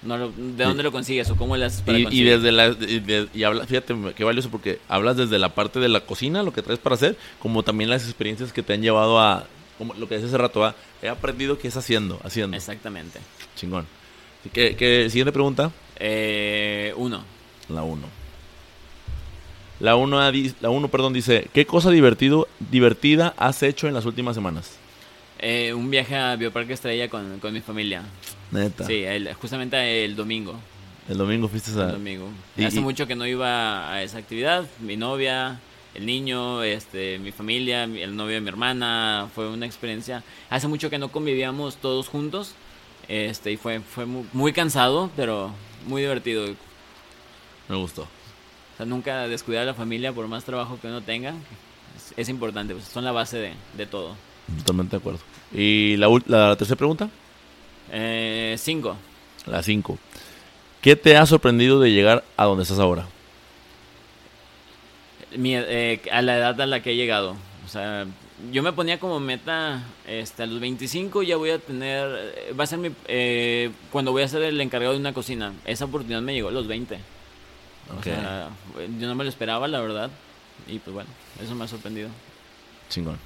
no lo- ¿De dónde lo consigues o cómo haces para Y, y desde la y, de- y habla, fíjate qué valioso porque hablas desde la parte de la cocina, lo que traes para hacer, como también las experiencias que te han llevado a, como lo que decía hace rato, a, he aprendido que es haciendo, haciendo. Exactamente. Chingón. Así que, que- siguiente pregunta, Eh, uno. la 1. La 1 la uno, perdón, dice, ¿qué cosa divertido, divertida has hecho en las últimas semanas? Eh, un viaje a Bioparque Estrella con, con mi familia. Neta. Sí, el- justamente el domingo. El domingo fuiste a... El domingo. y- Hace y- mucho que no iba a esa actividad. Mi novia, el niño, este, mi familia, mi- el novio de mi hermana. Fue una experiencia. Hace mucho que no convivíamos todos juntos. Este, y fue, fue mu- muy, cansado, pero muy divertido. O Me gustó. sea, nunca descuidar a la familia por más trabajo que uno tenga. Es, es importante, pues, son la base de, de todo. Totalmente de acuerdo. ¿Y la, ul- la tercera pregunta? Eh, cinco. La 5. ¿Qué te ha sorprendido de llegar a donde estás ahora? Mi- eh, a la edad a la que he llegado. O sea, yo me ponía como meta este, a los 25 ya voy a tener, eh, va a ser mi, eh, cuando voy a ser el encargado de una cocina. Esa oportunidad me llegó a los 20. O sea, yo no me lo esperaba, la verdad. Y pues bueno, eso me ha sorprendido. Chingón.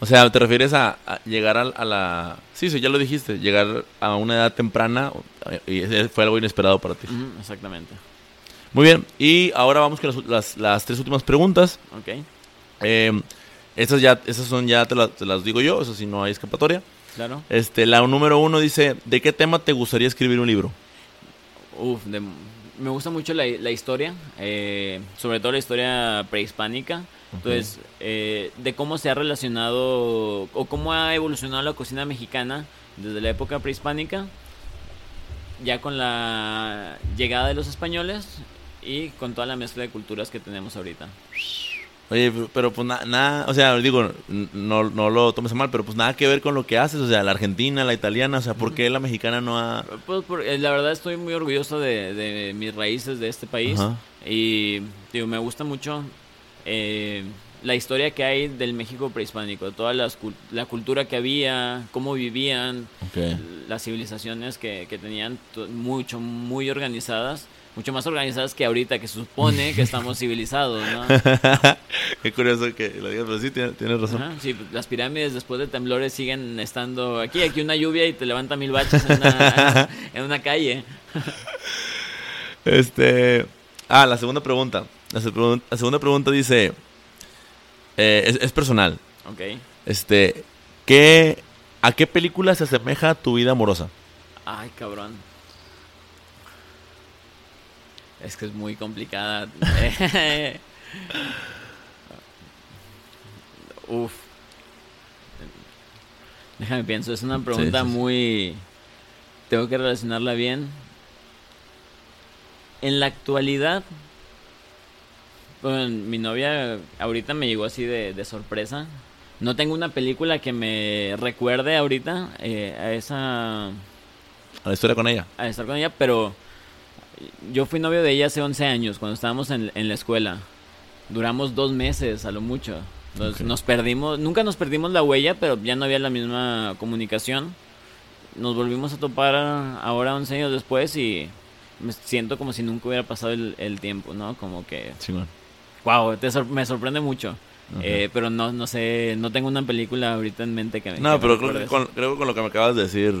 O sea, ¿te refieres a, a llegar al- a, la... Sí, sí, ya lo dijiste. Llegar a una edad temprana y fue algo inesperado para ti. Exactamente. Muy bien. Y ahora vamos con las, las- las tres últimas preguntas. Ok, Eh, estas ya, esas son ya te, la- te las digo yo, eso sí no hay escapatoria. claro. Este, la número uno dice, ¿de qué tema te gustaría escribir un libro? Uf, de- me gusta mucho la, la historia, eh, sobre todo la historia prehispánica. Entonces, eh, de cómo se ha relacionado o cómo ha evolucionado la cocina mexicana desde la época prehispánica, ya con la llegada de los españoles y con toda la mezcla de culturas que tenemos ahorita. Oye, pero, pues nada, nada, o sea, digo, no, no lo tomes a mal, pero pues nada que ver con lo que haces, o sea, la argentina, la italiana, o sea, ¿por qué la mexicana no ha... Pues por- eh, la verdad estoy muy orgulloso de, de mis raíces de este país Ajá. y digo, me gusta mucho eh, la historia que hay del México prehispánico, toda las la cultura que había, cómo vivían, las civilizaciones que, que tenían mucho, muy organizadas, mucho más organizadas que ahorita, que se supone que [laughs] estamos civilizados, ¿no? [laughs] Qué curioso que lo digas, pero sí, tienes, tienes razón. Ajá, sí, pues, las pirámides después de temblores siguen estando aquí, aquí una lluvia y te levanta mil baches en una, [laughs] en una calle. Este. Ah, la segunda pregunta. La, segunda pregunta dice. eh, es, es personal. Ok. Este. ¿qué, ¿A qué película se asemeja tu vida amorosa? Ay, cabrón. Es que es muy complicada. [laughs] Uf. Déjame pienso, es una pregunta sí, sí. muy... Tengo que relacionarla bien. En la actualidad, bueno, mi novia ahorita me llegó así de, de sorpresa. No tengo una película que me recuerde ahorita eh, a esa A la historia con ella. a estar con ella, pero yo fui novio de ella hace 11 años, cuando estábamos en, en la escuela. Duramos dos meses, a lo mucho. Nos, Ok. nos perdimos, nunca nos perdimos la huella, pero ya no había la misma comunicación. Nos volvimos a topar ahora 11 años después y me siento como si nunca hubiera pasado el, el tiempo, ¿no? Como que, Chingón. wow, te sor- me sorprende mucho. Eh, pero no, no sé, no tengo una película ahorita en mente que me... No, que me pero creo recuerde que, con, creo que con lo que me acabas de decir,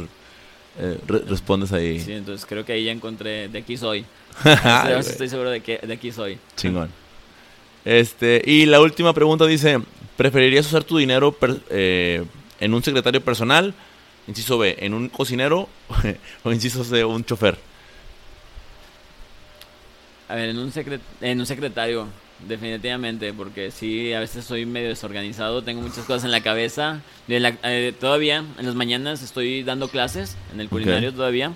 eh, re- respondes ahí. Sí, entonces creo que ahí ya encontré, de aquí soy. [laughs] Estoy- seguro de que de aquí soy. Chingón. Este, y la última pregunta dice, ¿preferirías usar tu dinero per- eh, en un secretario personal? Inciso B, ¿en un cocinero? [laughs] o inciso C, un chofer? A ver, en un, secret en un secretario, definitivamente, porque sí, a veces soy medio desorganizado, tengo muchas cosas en la cabeza. De la- eh, todavía, en las mañanas estoy dando clases en el culinario todavía,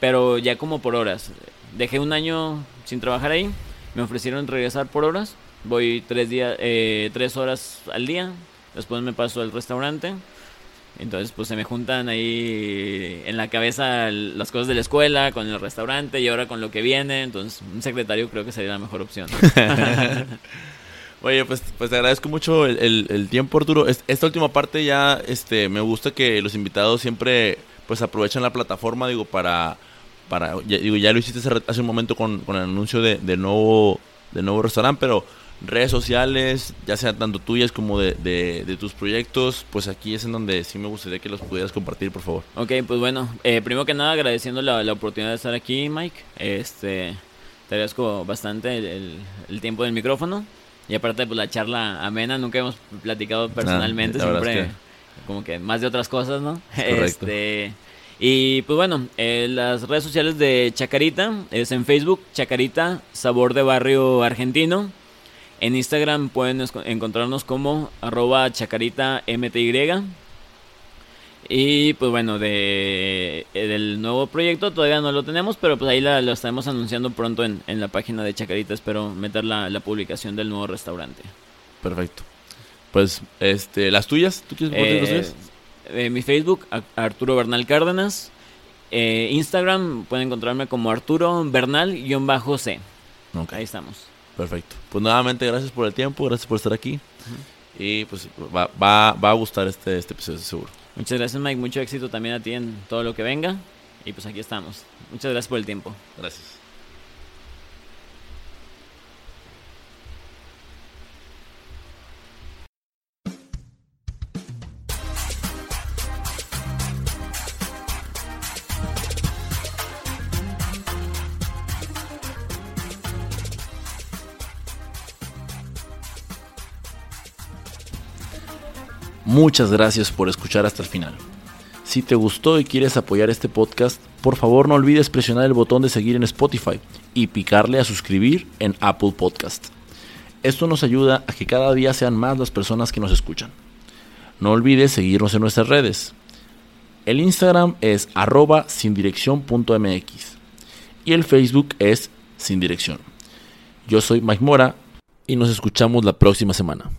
pero ya como por horas. Dejé un año sin trabajar ahí, me ofrecieron regresar por horas, voy tres, días, eh, tres horas al día, después me paso al restaurante. Entonces, pues se me juntan ahí en la cabeza las cosas de la escuela, con el restaurante y ahora con lo que viene. Entonces, un secretario creo que sería la mejor opción. [laughs] Oye, pues, pues te agradezco mucho el, el- tiempo, Arturo. Es- Esta última parte ya, este, me gusta que los invitados siempre, pues, aprovechan la plataforma, digo, para, para, ya, digo, ya lo hiciste hace, un momento con, con el anuncio de, del nuevo, del nuevo restaurante, pero redes sociales, ya sean tanto tuyas como de, de, de tus proyectos, pues aquí es en donde sí me gustaría que los pudieras compartir, por favor. ok, pues bueno, eh, primero que nada agradeciendo la, la oportunidad de estar aquí, Mike. Este, te agradezco bastante el, el- el tiempo del micrófono. Y aparte, pues la charla amena, nunca hemos platicado personalmente, es siempre como que más de otras cosas, ¿no? correcto. Este, y pues bueno, eh, las redes sociales de Chacarita es en Facebook, Chacarita, Sabor de Barrio Argentino. En Instagram pueden encontrarnos como arroba chacarita mty. Y pues bueno, de, eh, del nuevo proyecto todavía no lo tenemos, pero pues ahí la- lo estaremos anunciando pronto en, en la página de Chacarita. Espero meter la, la publicación del nuevo restaurante. Perfecto. Pues, este, las tuyas, ¿tú quieres compartir las Eh, tuyas? eh, mi Facebook, Arturo Bernal Cárdenas. Eh, Instagram, pueden encontrarme como Arturo Bernal-C. Ahí estamos. Perfecto. Pues nuevamente, gracias por el tiempo, gracias por estar aquí. Y pues va, va, va a gustar este, este episodio, seguro. Muchas gracias, Mike. Mucho éxito también a ti en todo lo que venga. Y pues aquí estamos. Muchas gracias por el tiempo. Gracias. Muchas gracias por escuchar hasta el final. Si te gustó y quieres apoyar este podcast, por favor no olvides presionar el botón de seguir en Spotify y picarle a suscribir en Apple Podcast. Esto nos ayuda a que cada día sean más las personas que nos escuchan. No olvides seguirnos en nuestras redes. El Instagram es arroba sindirección.mx y el Facebook es sin dirección. Yo soy Mike Mora y nos escuchamos la próxima semana.